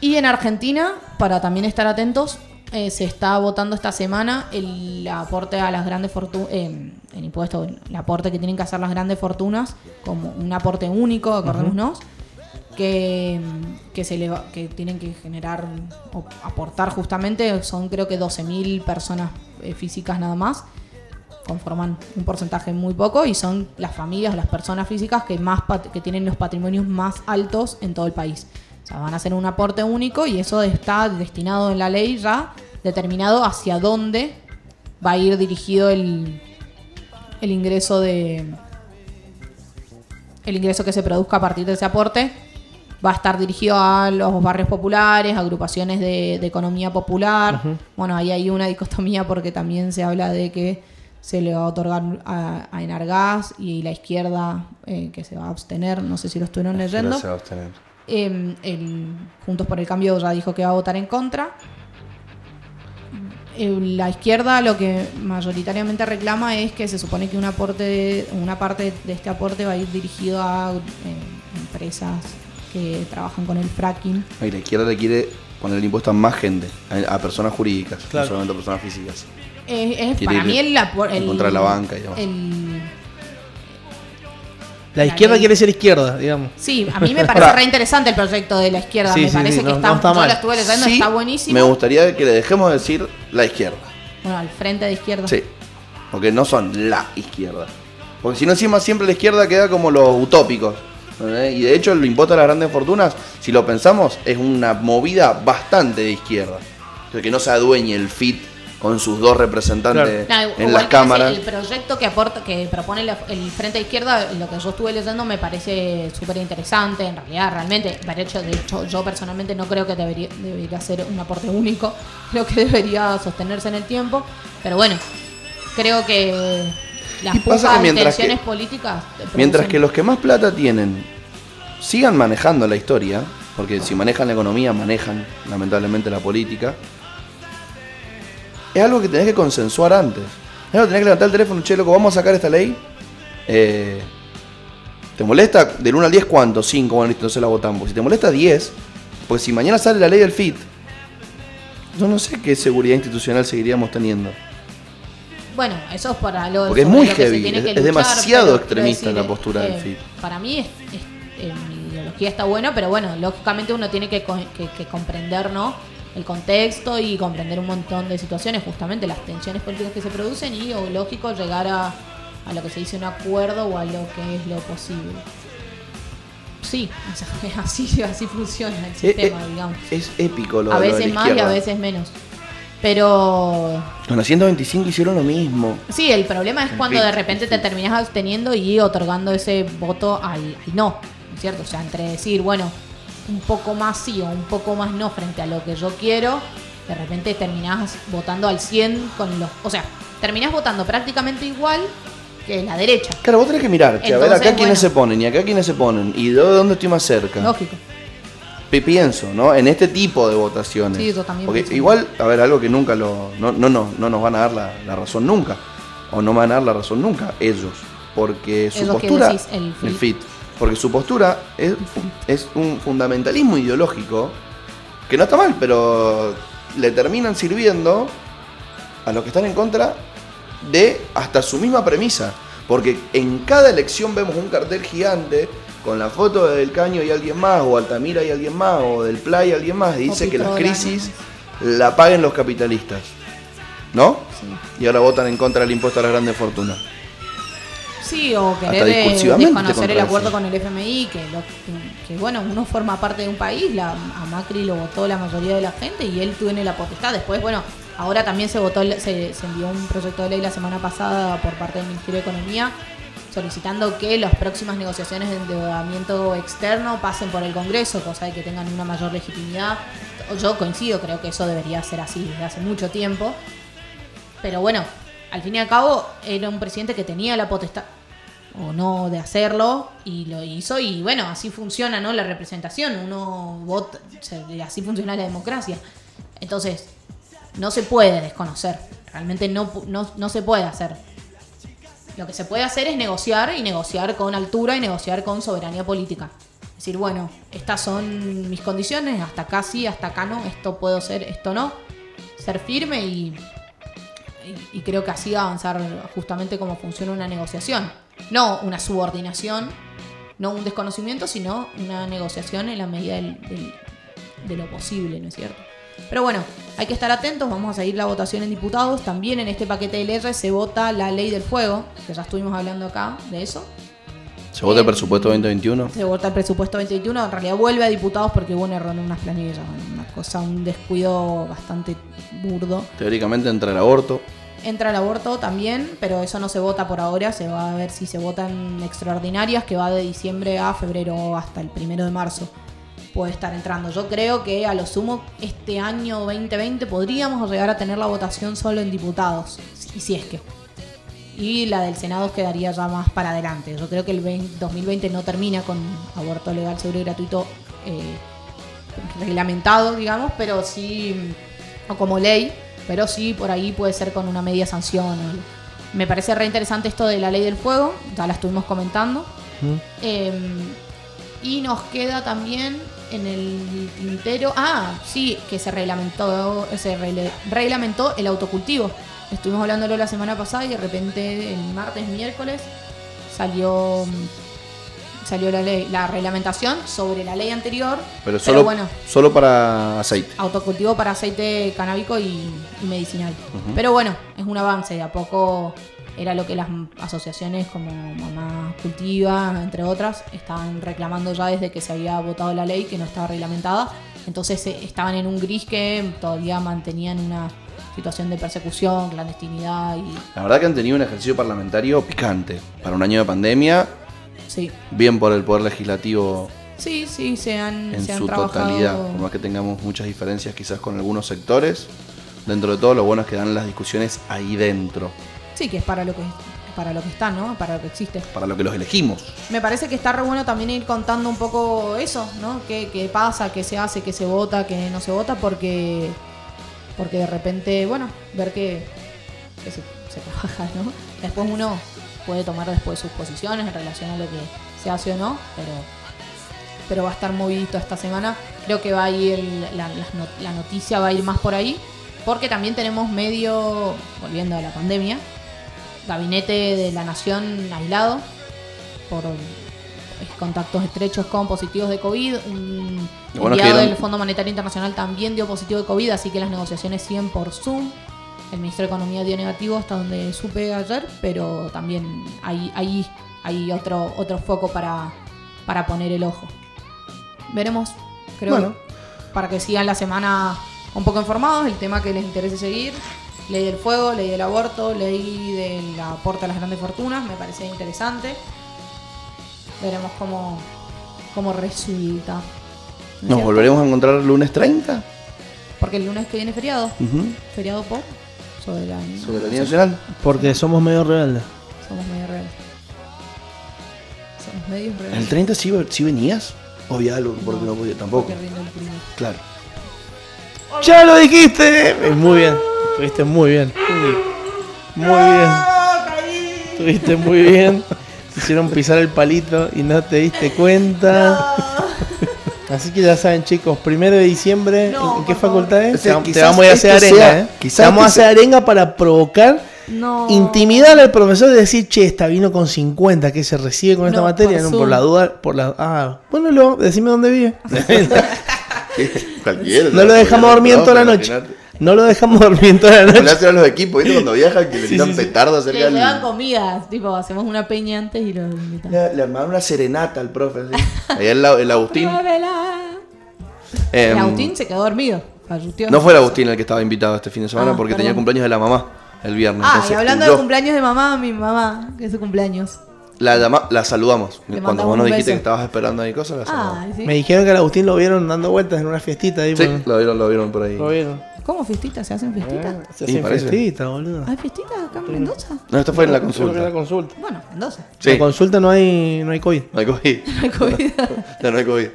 Y en Argentina, para también estar atentos, eh, se está votando esta semana el aporte a las grandes fortunas, el impuesto, el aporte que tienen que hacer las grandes fortunas, como un aporte único, acordémonos, que, que, se le que tienen que generar o aportar justamente, son creo que 12.000 personas eh, físicas nada más, conforman un porcentaje muy poco y son las familias, las personas físicas que más pat- que tienen los patrimonios más altos en todo el país. O sea, van a hacer un aporte único y eso está destinado en la ley ya determinado hacia dónde va a ir dirigido el, el ingreso de el ingreso que se produzca a partir de ese aporte va a estar dirigido a los barrios populares, agrupaciones de, de economía popular. Bueno, ahí hay una dicotomía porque también se habla de que se le va a otorgar a, a Enargas y la izquierda eh, que se va a abstener, no sé si lo estuvieron leyendo. Se va a abstener. Eh, el Juntos por el Cambio ya dijo que va a votar en contra. Eh, La izquierda lo que mayoritariamente reclama es que se supone que un aporte, una parte de este aporte va a ir dirigido a eh, empresas que trabajan con el fracking. Y la izquierda le quiere poner el impuesto a más gente, a, a personas jurídicas, Claro. no solamente a personas físicas. Es para ir mí el, apor- en el- contra de la banca y demás. el- La izquierda quiere ser izquierda, digamos. sí, a mí me parece re interesante el proyecto de la izquierda. Sí, me sí, parece sí, que no- está, no está yo mal. lo estuve leyendo, Sí, está buenísimo. Me gustaría que le dejemos de decir la izquierda. Bueno, al frente de izquierda. Sí. Porque no son la izquierda. Porque si no, encima siempre la izquierda queda como los utópicos. Y de hecho, el impuesto a las grandes fortunas, si lo pensamos, es una movida bastante de izquierda. O sea, que no se adueñe el FIT con sus dos representantes en igual las cámaras. El proyecto que aporta, que propone la- el Frente de Izquierda, lo que yo estuve leyendo me parece súper interesante. En realidad, realmente, de hecho, de hecho, yo personalmente no creo que debería, debería ser un aporte único. Creo que debería sostenerse en el tiempo. Pero bueno, creo que las pocas intenciones que- políticas. Mientras que los que más plata tienen sigan manejando la historia, porque si manejan la economía, manejan lamentablemente la política, es algo que tenés que consensuar antes. Que tenés que levantar el teléfono, che, loco, vamos a sacar esta ley. Eh, ¿Te molesta? Del 1 al 10, ¿cuánto? 5, bueno, listo, entonces la votamos. Si te molesta 10, porque si mañana sale la ley del FIT, yo no sé qué seguridad institucional seguiríamos teniendo. Bueno, eso es para lo Porque es muy lo heavy, es- demasiado extremista la postura del eh, FIT. Para mí, es, es- eh, mi ideología está buena, pero bueno, lógicamente uno tiene que, que- que comprender ¿no? El contexto y comprender un montón de situaciones, justamente las tensiones políticas que se producen y, o lógico, llegar a, a lo que se dice un acuerdo o a lo que es lo posible. Sí, o sea, así, así funciona el sistema, Eh, eh, digamos. Es épico lo A lo de la veces más y a veces menos. Pero Con la 125 hicieron lo mismo. sí, el problema es En cuando fin, de repente en te terminas absteniendo y otorgando ese voto al, al no, ¿cierto? O sea, entre decir, bueno, un poco más sí o un poco más no frente a lo que yo quiero, de repente terminás votando al 100 con los... O sea, terminás votando prácticamente igual que la derecha. Claro, vos tenés que mirar, che, a ver Entonces, acá quiénes bueno. se ponen y acá quiénes se ponen y de dónde estoy más cerca. Lógico. Pi- Pienso, ¿no? En este tipo de votaciones. Sí, yo también Porque pienso. igual, a ver, algo que nunca lo. No, no, no, no nos van a dar la, la razón nunca. O no van a dar la razón nunca, ellos. Porque su Ellos que postura. decís, el FIT. FIT. Porque su postura es, es un fundamentalismo ideológico que no está mal, pero le terminan sirviendo a los que están en contra de hasta su misma premisa. Porque en cada elección vemos un cartel gigante con la foto del Caño y alguien más, o Altamira y alguien más, o del Play y alguien más, y dice que las crisis la paguen los capitalistas. ¿No? Sí. Y ahora votan en contra del impuesto a las grandes fortunas. Sí, o querer eh, desconocer el acuerdo eso. con el FMI, que, lo- que- bueno, uno forma parte de un país, la, a Macri lo votó la mayoría de la gente y él tiene la potestad. Después, bueno, ahora también se votó, se envió un proyecto de ley la semana pasada por parte del Ministerio de Economía solicitando que las próximas negociaciones de endeudamiento externo pasen por el Congreso, cosa de que tengan una mayor legitimidad. Yo coincido, creo que eso debería ser así desde hace mucho tiempo. Pero bueno, al fin y al cabo era un presidente que tenía la potestad o no de hacerlo y lo hizo y bueno, así funciona ¿no? la representación, uno vota, así funciona la democracia. Entonces, no se puede desconocer, realmente no, no, no se puede hacer. Lo que se puede hacer es negociar y negociar con altura y negociar con soberanía política. Decir, bueno, estas son mis condiciones, hasta acá sí, hasta acá no, esto puedo ser, esto no. Ser firme y, y, y creo que así avanzar justamente como funciona una negociación. No una subordinación, no un desconocimiento, sino una negociación en la medida del- del- de lo posible, ¿no es cierto? Pero bueno, hay que estar atentos, vamos a seguir la votación en diputados. También en este paquete de leyes se vota la ley del fuego, que ya estuvimos hablando acá de eso. ¿Se vota el Eh, presupuesto 2021? Se vota el presupuesto 2021, en realidad vuelve a diputados porque hubo un error en unas planillas, una cosa, un descuido bastante burdo. Teóricamente entra el aborto. Entra el aborto también, pero eso no se vota por ahora, se va a ver si se votan extraordinarias, que va de diciembre a febrero hasta el primero de marzo. Puede estar entrando. Yo creo que a lo sumo este año 2020 podríamos llegar a tener la votación solo en diputados, y si es que. Y la del Senado quedaría ya más para adelante. Yo creo que el 20 2020 no termina con aborto legal, seguro y gratuito eh, reglamentado, digamos, pero sí, o como ley, pero sí por ahí puede ser con una media sanción. Me parece re interesante esto de la ley del fuego, ya la estuvimos comentando. Eh, y nos queda también en el tintero, ah, sí, que se reglamentó, se reglamentó el autocultivo. Estuvimos hablándolo la semana pasada y de repente el martes, miércoles salió salió la ley, la reglamentación sobre la ley anterior, Pero solo, bueno, solo para aceite. autocultivo para aceite canábico y, y medicinal. Pero bueno, es un avance, de a poco era lo que las asociaciones como Mamá Cultiva, entre otras, estaban reclamando ya desde que se había votado la ley que no estaba reglamentada. Entonces eh, estaban en un gris que todavía mantenían una situación de persecución, clandestinidad y La verdad que han tenido un ejercicio parlamentario picante. Para un año de pandemia, sí. bien por el Poder Legislativo Sí, sí, se han, en se han su trabajado. totalidad. Por más que tengamos muchas diferencias quizás con algunos sectores, dentro de todo lo bueno es que dan las discusiones ahí dentro, Sí, que es para lo que para lo que está, ¿no? Para lo que existe. para lo que los elegimos. Me parece que está re bueno también ir contando un poco eso, ¿no? ¿Qué, qué pasa, qué se hace, qué se vota, qué no se vota, porque porque de repente, bueno, ver que, que se, se trabaja, ¿no? Después uno puede tomar después sus posiciones en relación a lo que se hace o no, pero pero va a estar movidito esta semana. Creo que va a ir, la, noticia va a ir más por ahí, porque también tenemos medio, volviendo a la pandemia, gabinete de la nación aislado por eh, contactos estrechos con positivos de COVID. Un bueno enviado del Fondo Monetario Internacional también dio positivo de COVID, así que las negociaciones siguen por Zoom. El ministro de Economía dio negativo hasta donde supe ayer, pero también hay, hay, hay otro, otro foco para, para poner el ojo. Veremos, creo, Bueno. para que sigan la semana un poco informados, el tema que les interese seguir. Ley del fuego, ley del aborto, ley del aporte a las grandes fortunas, me parece interesante. Veremos cómo, cómo resulta. ¿No es Nos cierto? volveremos a encontrar el lunes 30. Porque el lunes que viene es feriado. Feriado por soberanía. Soberanía Nacional. Porque somos medio rebeldes. Somos medio rebeldes. Somos medios ¿El rebeldes. 30 sí, sí venías? O había algo porque no podía tampoco. Porque el. Claro. ¡Ya lo dijiste! Muy bien. Estuviste muy bien. Muy bien. Estuviste muy bien. Te hicieron pisar el palito y no te diste cuenta. Así que ya saben, chicos, primero de diciembre, No, ¿en qué facultad es? Ese, Te, vamos a hacer este arenga, sea- ¿eh? quizás Te vamos a hacer arenga para provocar, No. intimidar al profesor y decir, che, esta vino con 50, que se recibe con esta materia, por no, por la duda, por la... Ah, bueno, lo, decime dónde vive. Cualquiera. no lo dejamos dormir toda la noche. No lo dejamos dormir toda la noche. a los equipos, ¿viste? Cuando viajan, que le Sí, sí, petardos cerca Le llevan comidas, tipo, hacemos una peña antes y lo invitamos. Le, le armaron una serenata al profe, así. El, el Agustín. Em, El Agustín se quedó dormido. no fue el Agustín el que estaba invitado este fin de semana Ah, porque perdón. tenía cumpleaños de la mamá el viernes. Ah, y hablando de cumpleaños de mamá, mi mamá, que es su cumpleaños. La, llama- la saludamos. Le Cuando vos nos un dijiste beso. que estabas esperando ahí cosas, la saludamos. Ah, ¿sí? Me dijeron que al Agustín lo vieron dando vueltas en una fiestita ahí. Sí, por- lo vieron, lo vieron por ahí. Lo vieron. ¿Cómo fiestitas? ¿Se hacen fiestitas? Eh, se hacen parece. fiestita, boludo. ¿Hay fiestitas acá en Mendoza? No, esto fue en la consulta. consulta. Bueno, Mendoza. Sí, La consulta no hay, no hay COVID. no hay COVID. No hay COVID. No, no hay COVID.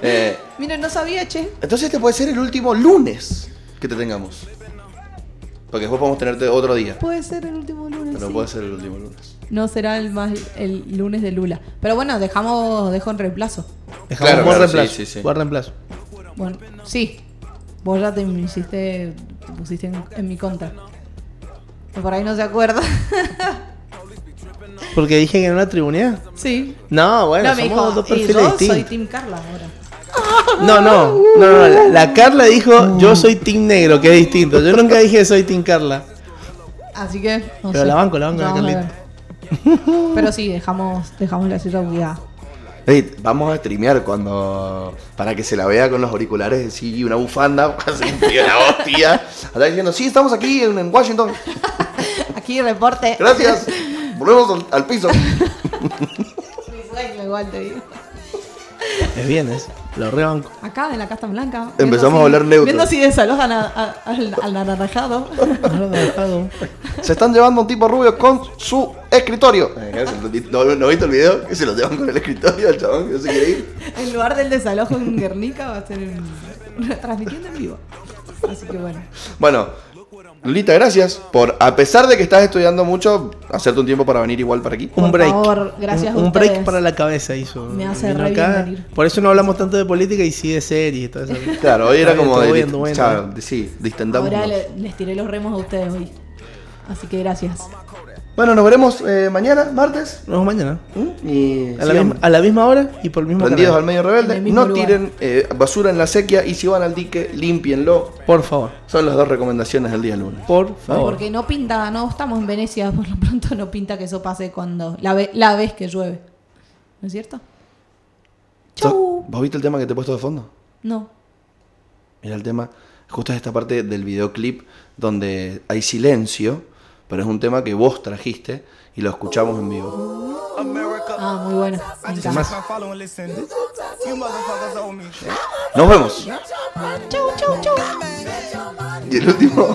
Eh, Miren, no sabía, che. entonces este puede ser el último lunes que te tengamos. Porque después podemos tenerte otro día. Puede ser el último lunes. Pero sí. puede ser el último lunes. No será el más el lunes de Lula. Pero bueno, dejamos, dejo en reemplazo. Dejamos Claro, buen claro, reemplazo. sí, sí, sí. Buen reemplazo. Bueno, sí. Vos ya te hiciste, te pusiste en, en mi contra. Pero por ahí no se acuerda. Porque dije que en una tribunidad. sí. No, bueno, no, me somos dijo, dos y perfiles yo soy. Team Carla ahora. No, no, no, no. La, la Carla dijo yo soy Team Negro, que es distinto. Yo nunca dije que soy Team Carla. Así que. No Pero sé. la banco, la banco, la Carlita. Pero sí, dejamos, dejamos la silla bugueada. Vamos a streamear cuando. Para que se la vea con los auriculares, sí, una bufanda, de la hostia. Está diciendo, sí, estamos aquí en, en Washington. Aquí reporte. Gracias. Volvemos al, al piso. Mi sueño igual te digo. Es bien, es. Lo rebanco. Acá en la Casa Blanca. Empezamos a si- hablar neutro. Viendo si desalojan a- a- al, al dejado. Se están llevando un tipo rubio con su escritorio. Eh, ¿No, no viste el video? Que se lo llevan con el escritorio al chabón que no se quiere ir. En lugar del desalojo en Guernica va a ser en- transmitiendo en vivo. Así que bueno. Bueno, Lulita, gracias por, a pesar de que estás estudiando mucho, hacerte un tiempo para venir igual para aquí. Un Por break. favor, gracias un, a un break para la cabeza hizo. Me hace re bien acá. venir. Por eso no hablamos tanto de política y sí de series y todo eso. Claro, hoy era como de, de- sí, distendamos. Ahora le- les tiré los remos a ustedes hoy. Así que gracias. Bueno, nos veremos eh, mañana, martes. Nos vemos mañana. ¿Mm? Y A la, misma, a la misma hora y por el mismo prendidos al canal. medio En rebelde. No lugar. tiren eh, basura en la sequía y si van al dique, límpienlo. Por favor. Son las dos recomendaciones del día lunes. Por favor. Porque no pinta, no estamos en Venecia, por lo pronto no pinta que eso pase cuando la, ve- la vez que llueve. ¿No es cierto? Chau. ¿Vos viste el tema que te he puesto de fondo? No. Mira el tema, justo es esta parte del videoclip donde hay silencio, pero es un tema que vos trajiste y lo escuchamos en vivo. Ah, muy bueno. Me. Nos vemos. Chau, chau, chau. Y el último.